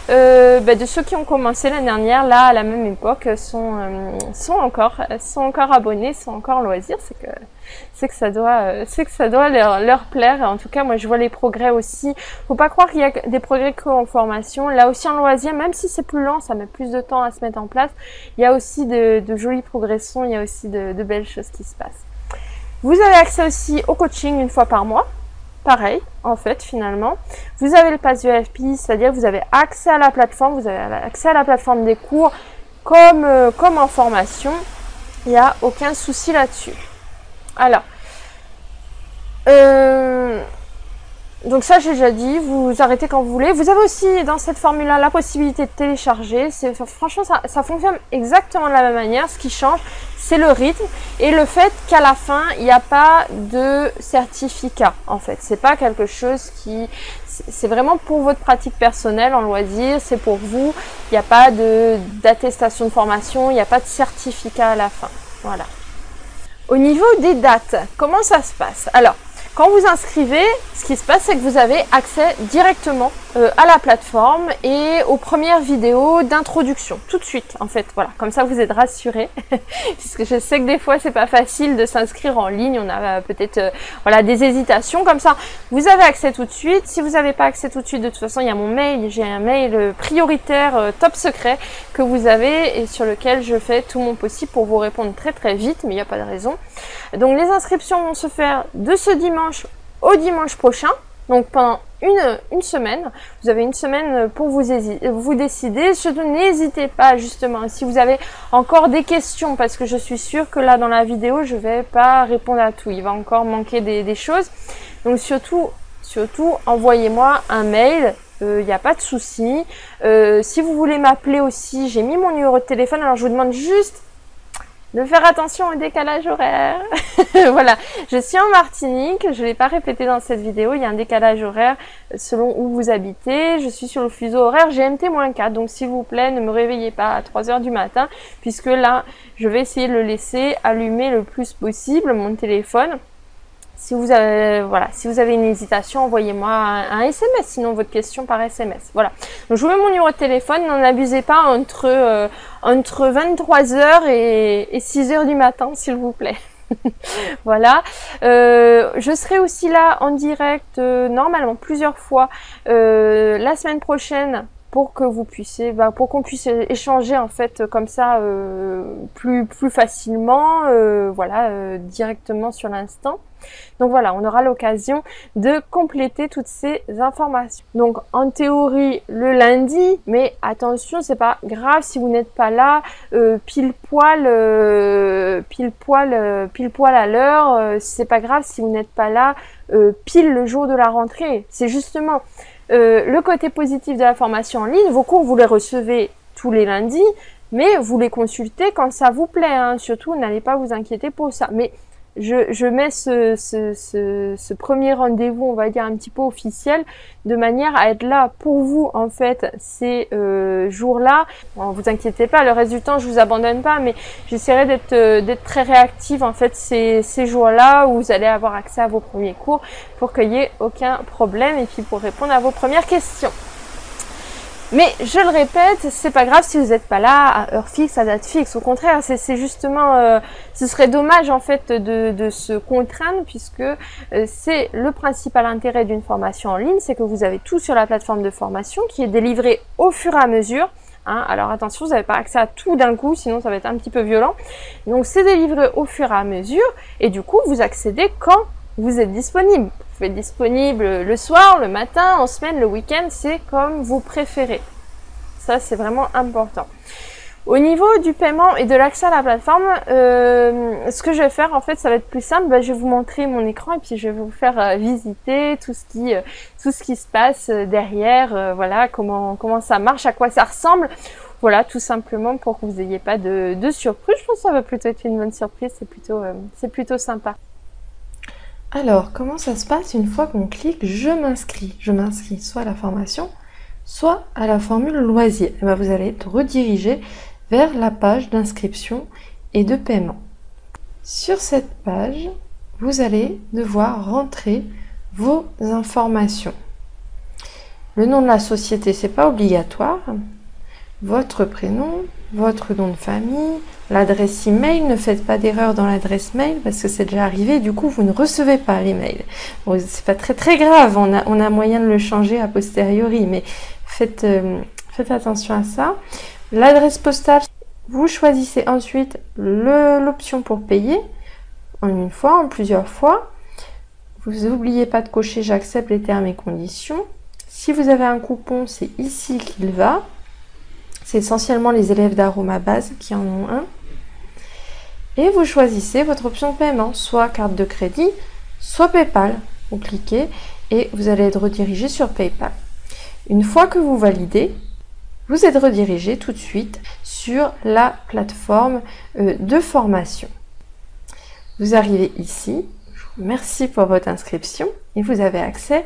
euh, bah, de ceux qui ont commencé l'année dernière, là, à la même époque, sont, euh, sont, encore, sont encore abonnés, sont encore loisirs. C'est que, c'est que ça doit, c'est que ça doit leur, leur plaire. En tout cas, moi, je vois les progrès aussi. Faut pas croire qu'il y a des progrès qu'en formation. Là aussi, en loisir, même si c'est plus lent, ça met plus de temps à se mettre en place. Il y a aussi de, de jolies progressions, il y a aussi de belles choses qui se passent. Vous avez accès aussi au coaching une fois par mois. Pareil, en fait, finalement. Vous avez le pass UFP, c'est-à-dire vous avez accès à la plateforme, vous avez accès à la plateforme des cours comme, euh, comme en formation. Il n'y a aucun souci là-dessus. Alors, euh, donc ça j'ai déjà dit, vous arrêtez quand vous voulez. Vous avez aussi dans cette formule-là la possibilité de télécharger. Franchement ça, fonctionne exactement de la même manière. Ce qui change, c'est le rythme et le fait qu'à la fin, il n'y a pas de certificat en fait. C'est pas quelque chose qui... C'est vraiment pour votre pratique personnelle en loisir, c'est pour vous. Il n'y a pas d'attestation de, formation, il n'y a pas de certificat à la fin. Voilà. Au niveau des dates, comment ça se passe? Alors, quand vous inscrivez, ce qui se passe, c'est que vous avez accès directement euh, à la plateforme et aux premières vidéos d'introduction, tout de suite, en fait. Voilà, comme ça vous êtes rassurés, puisque je sais que des fois c'est pas facile de s'inscrire en ligne. On a euh, peut-être euh, voilà des hésitations comme ça. Vous avez accès tout de suite. Si vous n'avez pas accès tout de suite, de toute façon, il y a mon mail. J'ai un mail prioritaire, top secret que vous avez et sur lequel je fais tout mon possible pour vous répondre très très vite, mais il n'y a pas de raison. Donc les inscriptions vont se faire de ce dimanche au dimanche prochain. Donc pendant une, semaine, vous avez une semaine pour vous, vous décider. N'hésitez pas justement si vous avez encore des questions parce que je suis sûre que là dans la vidéo je vais pas répondre à tout. Il va encore manquer des, choses. Donc surtout, surtout envoyez-moi un mail il euh, n'y a pas de souci. Euh, si vous voulez m'appeler aussi, j'ai mis mon numéro de téléphone. Alors je vous demande juste de faire attention au décalage horaire. voilà, je suis en Martinique, je ne l'ai pas répété dans cette vidéo, il y a un décalage horaire selon où vous habitez. Je suis sur le fuseau horaire GMT-4, donc s'il vous plaît, ne me réveillez pas à 3h du matin, puisque là, je vais essayer de le laisser allumer le plus possible, mon téléphone. Si vous avez, voilà, si vous avez une hésitation, envoyez-moi un, SMS, sinon votre question par SMS. Voilà. Donc, je vous mets mon numéro de téléphone. N'en abusez pas entre, euh, entre 23h et, 6h du matin, s'il vous plaît. voilà. Euh, je serai aussi là en direct, euh, normalement plusieurs fois, la semaine prochaine pour que vous puissiez, bah, pour qu'on puisse échanger en fait comme ça plus plus facilement, voilà, directement sur l'instant. Donc voilà, on aura l'occasion de compléter toutes ces informations. Donc en théorie le lundi, mais attention, c'est pas grave si vous n'êtes pas là euh, pile poil, euh, pile poil, euh, pile poil à l'heure. c'est pas grave si vous n'êtes pas là pile le jour de la rentrée. C'est justement le côté positif de la formation en ligne. Vos cours vous les recevez tous les lundis, Mais vous les consultez quand ça vous plaît, hein. surtout n'allez pas vous inquiéter pour ça. Mais je, je mets ce, ce, ce, ce premier rendez-vous, on va dire un petit peu officiel, de manière à être là pour vous en fait ces euh, jours-là. Bon, vous inquiétez pas, le reste du temps je vous abandonne pas, mais j'essaierai d'être euh, d'être très réactive en fait ces, ces jours-là où vous allez avoir accès à vos premiers cours pour qu'il n'y ait aucun problème et puis pour répondre à vos premières questions. Mais je le répète, c'est pas grave si vous n'êtes pas là à heure fixe, à date fixe. Au contraire, c'est justement, euh, ce serait dommage en fait de, se contraindre puisque euh, c'est le principal intérêt d'une formation en ligne, c'est que vous avez tout sur la plateforme de formation qui est délivrée au fur et à mesure. Hein. Alors attention, vous n'avez pas accès à tout d'un coup, sinon ça va être un petit peu violent. Donc c'est délivré au fur et à mesure et du coup vous accédez quand vous êtes disponible. Pouvez être disponible le soir, le matin, en semaine, le week-end, c'est comme vous préférez. Ça, c'est vraiment important. Au niveau du paiement et de l'accès à la plateforme, euh, ce que je vais faire, en fait, ça va être plus simple. Ben, je vais vous montrer mon écran et puis je vais vous faire euh, visiter tout ce qui, euh, tout ce qui se passe derrière. voilà, comment, comment ça marche, à quoi ça ressemble. Voilà, tout simplement pour que vous n'ayez pas de, de surprise. Je pense que ça va plutôt être une bonne surprise. C'est plutôt, c'est plutôt sympa. Alors, comment ça se passe une fois qu'on clique Je m'inscris Je m'inscris soit à la formation, soit à la formule loisir. Et eh ben, vous allez être redirigé vers la page d'inscription et de paiement. Sur cette page, vous allez devoir rentrer vos informations. Le nom de la société, c'est pas obligatoire. Votre prénom, votre nom de famille, l'adresse email. Ne faites pas d'erreur dans l'adresse mail parce que c'est déjà arrivé. Du coup, vous ne recevez pas les mails. Bon, c'est pas très très grave. On a, on a moyen de le changer a posteriori, mais faites, euh, faites attention à ça. L'adresse postale, vous choisissez ensuite l'option pour payer en une fois, en plusieurs fois. Vous n'oubliez pas de cocher j'accepte les termes et conditions. Si vous avez un coupon, c'est ici qu'il va. C'est essentiellement les élèves d'Aroma Base qui en ont un. Et vous choisissez votre option de paiement, soit carte de crédit, soit PayPal. Vous cliquez et vous allez être redirigé sur PayPal. Une fois que vous validez, vous êtes redirigé tout de suite sur la plateforme euh, de formation. Vous arrivez ici. Je vous remercie pour votre inscription et vous avez accès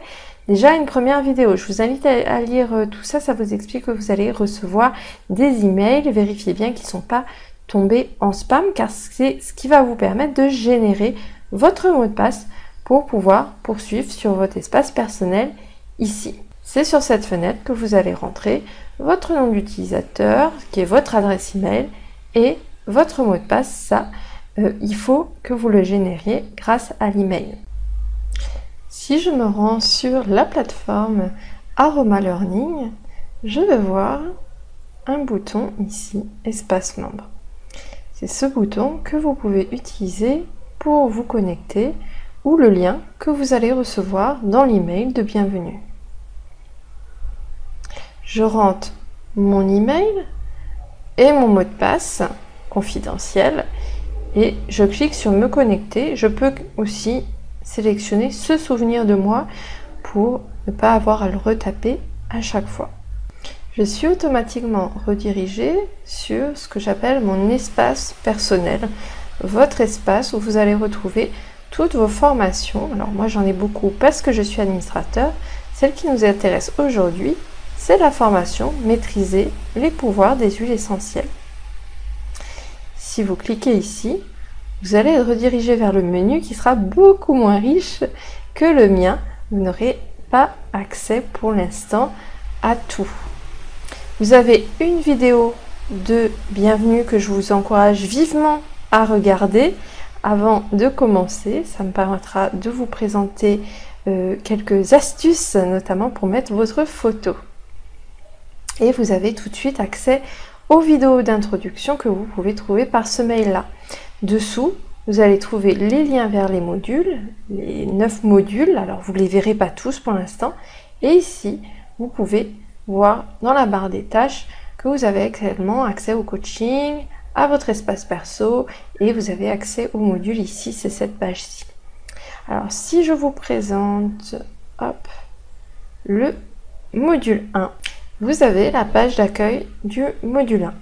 Déjà une première vidéo, je vous invite à, lire euh, tout ça, ça vous explique que vous allez recevoir des emails, vérifiez bien qu'ils ne sont pas tombés en spam car c'est ce qui va vous permettre de générer votre mot de passe pour pouvoir poursuivre sur votre espace personnel ici. C'est sur cette fenêtre que vous allez rentrer votre nom d'utilisateur, qui est votre adresse email, et votre mot de passe. Ça, euh, il faut que vous le génériez grâce à l'email. Si je me rends sur la plateforme Aroma Learning, je vais voir un bouton ici, espace membre. C'est ce bouton que vous pouvez utiliser pour vous connecter ou le lien que vous allez recevoir dans l'email de bienvenue. Je rentre mon email et mon mot de passe confidentiel et je clique sur me connecter. Je peux aussi sélectionner ce souvenir de moi pour ne pas avoir à le retaper à chaque fois. Je suis automatiquement redirigée sur ce que j'appelle mon espace personnel, votre espace où vous allez retrouver toutes vos formations. Alors moi j'en ai beaucoup parce que je suis administrateur. Celle qui nous intéresse aujourd'hui, c'est la formation Maîtriser les pouvoirs des huiles essentielles. Si vous cliquez ici, vous allez être redirigé vers le menu qui sera beaucoup moins riche que le mien. Vous n'aurez pas accès pour l'instant à tout. Vous avez une vidéo de bienvenue que je vous encourage vivement à regarder avant de commencer. Ça me permettra de vous présenter euh, quelques astuces, notamment pour mettre votre photo. Et vous avez tout de suite accès aux vidéos d'introduction que vous pouvez trouver par ce mail-là. Dessous, vous allez trouver les liens vers les modules, les neuf modules. Alors, vous ne les verrez pas tous pour l'instant. Et ici, vous pouvez voir dans la barre des tâches que vous avez également accès au coaching, à votre espace perso et vous avez accès au module ici, c'est cette page-ci. Alors, si je vous présente hop, le module 1, vous avez la page d'accueil du module 1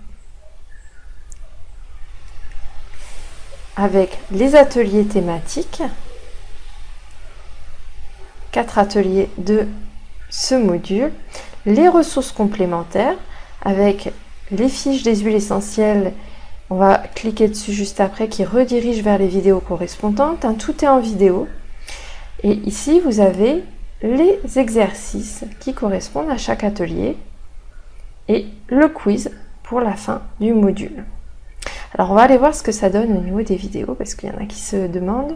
avec les ateliers thématiques, quatre ateliers de ce module, les ressources complémentaires avec les fiches des huiles essentielles on va cliquer dessus juste après qui redirige vers les vidéos correspondantes. Tout est en vidéo. Et ici, vous avez les exercices qui correspondent à chaque atelier et le quiz pour la fin du module. Alors on va aller voir ce que ça donne au niveau des vidéos parce qu'il y en a qui se demandent.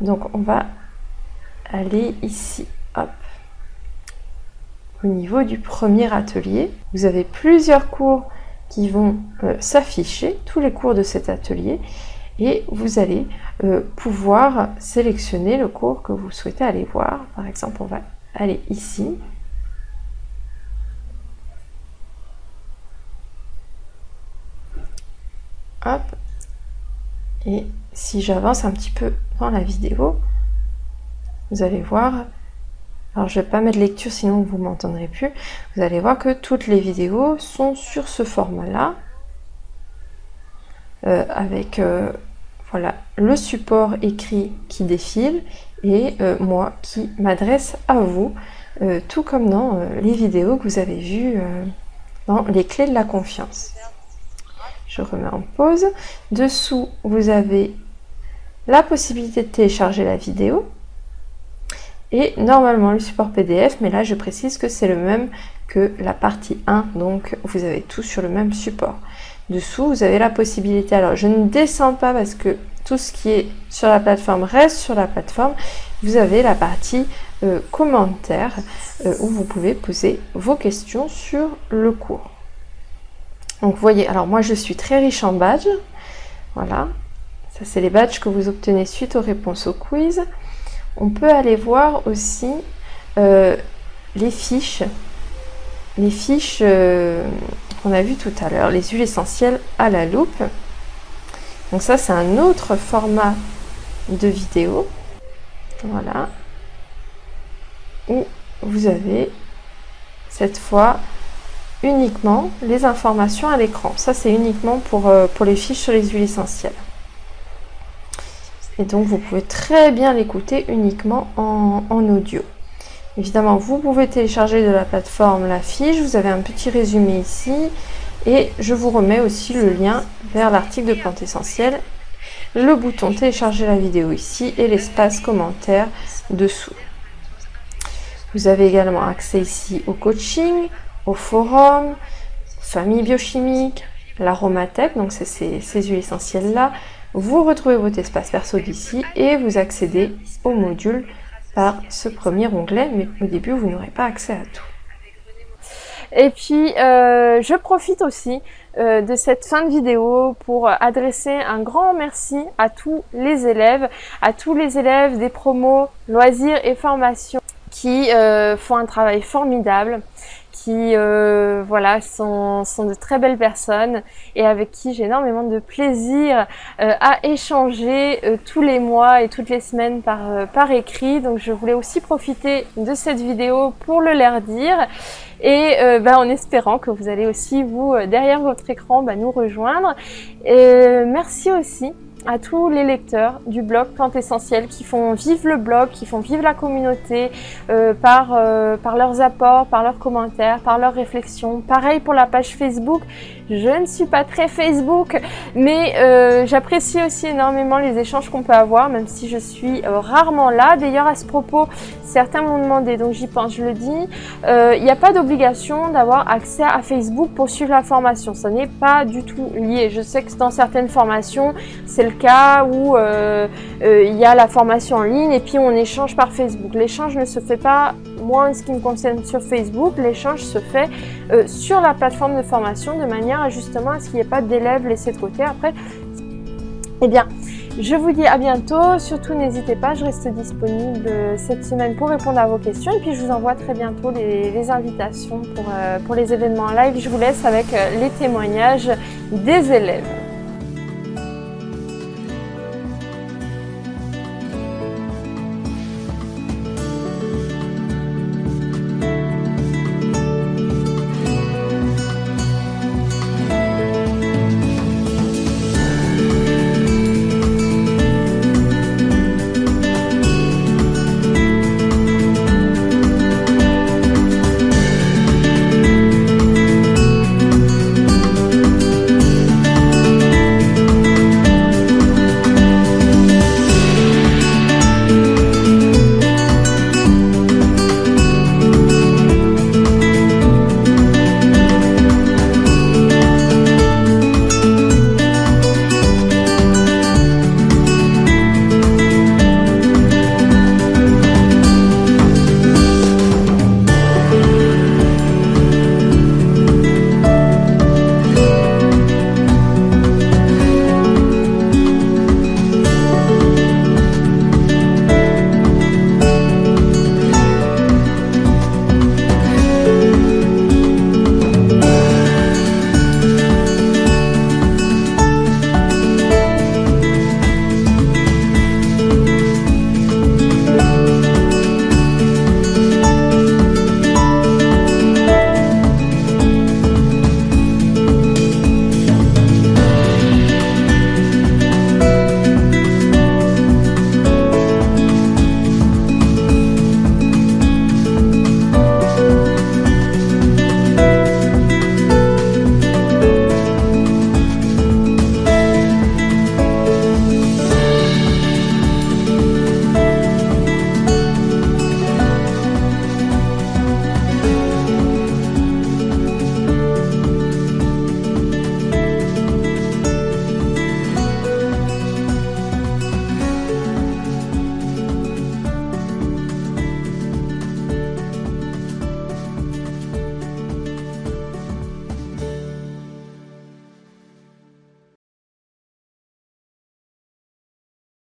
Donc on va aller ici, au niveau du premier atelier. Vous avez plusieurs cours qui vont euh, s'afficher, tous les cours de cet atelier, et vous allez euh, pouvoir sélectionner le cours que vous souhaitez aller voir. Par exemple, on va aller ici. Et si j'avance un petit peu dans la vidéo, vous allez voir alors je vais pas mettre lecture sinon vous m'entendrez plus. Vous allez voir que toutes les vidéos sont sur ce format-là. Euh, avec euh, voilà, le support écrit qui défile et euh, moi qui m'adresse à vous, tout comme dans les vidéos que vous avez vues dans les clés de la confiance. Je remets en pause. Dessous, vous avez la possibilité de télécharger la vidéo et normalement le support PDF, mais là je précise que c'est le même que la partie 1, donc vous avez tout sur le même support. Dessous, vous avez la possibilité, alors je ne descends pas parce que tout ce qui est sur la plateforme reste sur la plateforme, vous avez la partie euh, commentaires euh, où vous pouvez poser vos questions sur le cours. Donc vous voyez, alors moi je suis très riche en badges, voilà, ça c'est les badges que vous obtenez suite aux réponses au quiz. On peut aller voir aussi euh, les fiches, les fiches euh, qu'on a vues tout à l'heure, les huiles essentielles à la loupe. Donc ça, c'est un autre format de vidéo. Voilà. Où vous avez cette fois uniquement les informations à l'écran. Ça, c'est uniquement pour, euh, pour les fiches sur les huiles essentielles. Et donc, vous pouvez très bien l'écouter uniquement en, audio. Évidemment, vous pouvez télécharger de la plateforme la fiche. Vous avez un petit résumé ici. Et je vous remets aussi le lien vers l'article de Plantes Essentielles, le bouton télécharger la vidéo ici et l'espace commentaire dessous. Vous avez également accès ici au coaching, au forum, famille biochimique, l'aromathèque, donc c'est ces, ces huiles essentielles là, vous retrouvez votre espace perso d'ici et vous accédez au module par ce premier onglet, mais au début vous n'aurez pas accès à tout. Et puis, euh, je profite aussi euh, de cette fin de vidéo pour adresser un grand merci à tous les élèves, à tous les élèves des promos loisirs et formations qui euh, font un travail formidable qui euh, voilà sont, sont, de très belles personnes et avec qui j'ai énormément de plaisir euh, à échanger euh, tous les mois et toutes les semaines par, par écrit. Donc je voulais aussi profiter de cette vidéo pour le leur dire et bah, en espérant que vous allez aussi vous derrière votre écran bah, nous rejoindre. Et merci aussi à tous les lecteurs du blog Plantes Essentielles qui font vivre le blog, qui font vivre la communauté euh, par, euh, par leurs apports, par leurs commentaires, par leurs réflexions. Pareil pour la page Facebook. Je ne suis pas très Facebook, mais euh, j'apprécie aussi énormément les échanges qu'on peut avoir, même si je suis rarement là. D'ailleurs, à ce propos, certains m'ont demandé, donc j'y pense, je le dis, il n'y a pas d'obligation d'avoir accès à Facebook pour suivre la formation. Ce n'est pas du tout lié. Je sais que dans certaines formations, c'est le cas où euh, euh, il y a la formation en ligne et puis on échange par Facebook. L'échange ne se fait pas, moi en ce qui me concerne, sur Facebook. L'échange se fait euh, sur la plateforme de formation de manière justement à ce qu'il n'y ait pas d'élèves laissés de côté. Après, eh bien, je vous dis à bientôt. Surtout, n'hésitez pas, je reste disponible cette semaine pour répondre à vos questions. Et puis, je vous envoie très bientôt les, invitations pour, pour les événements en live. Je vous laisse avec les témoignages des élèves.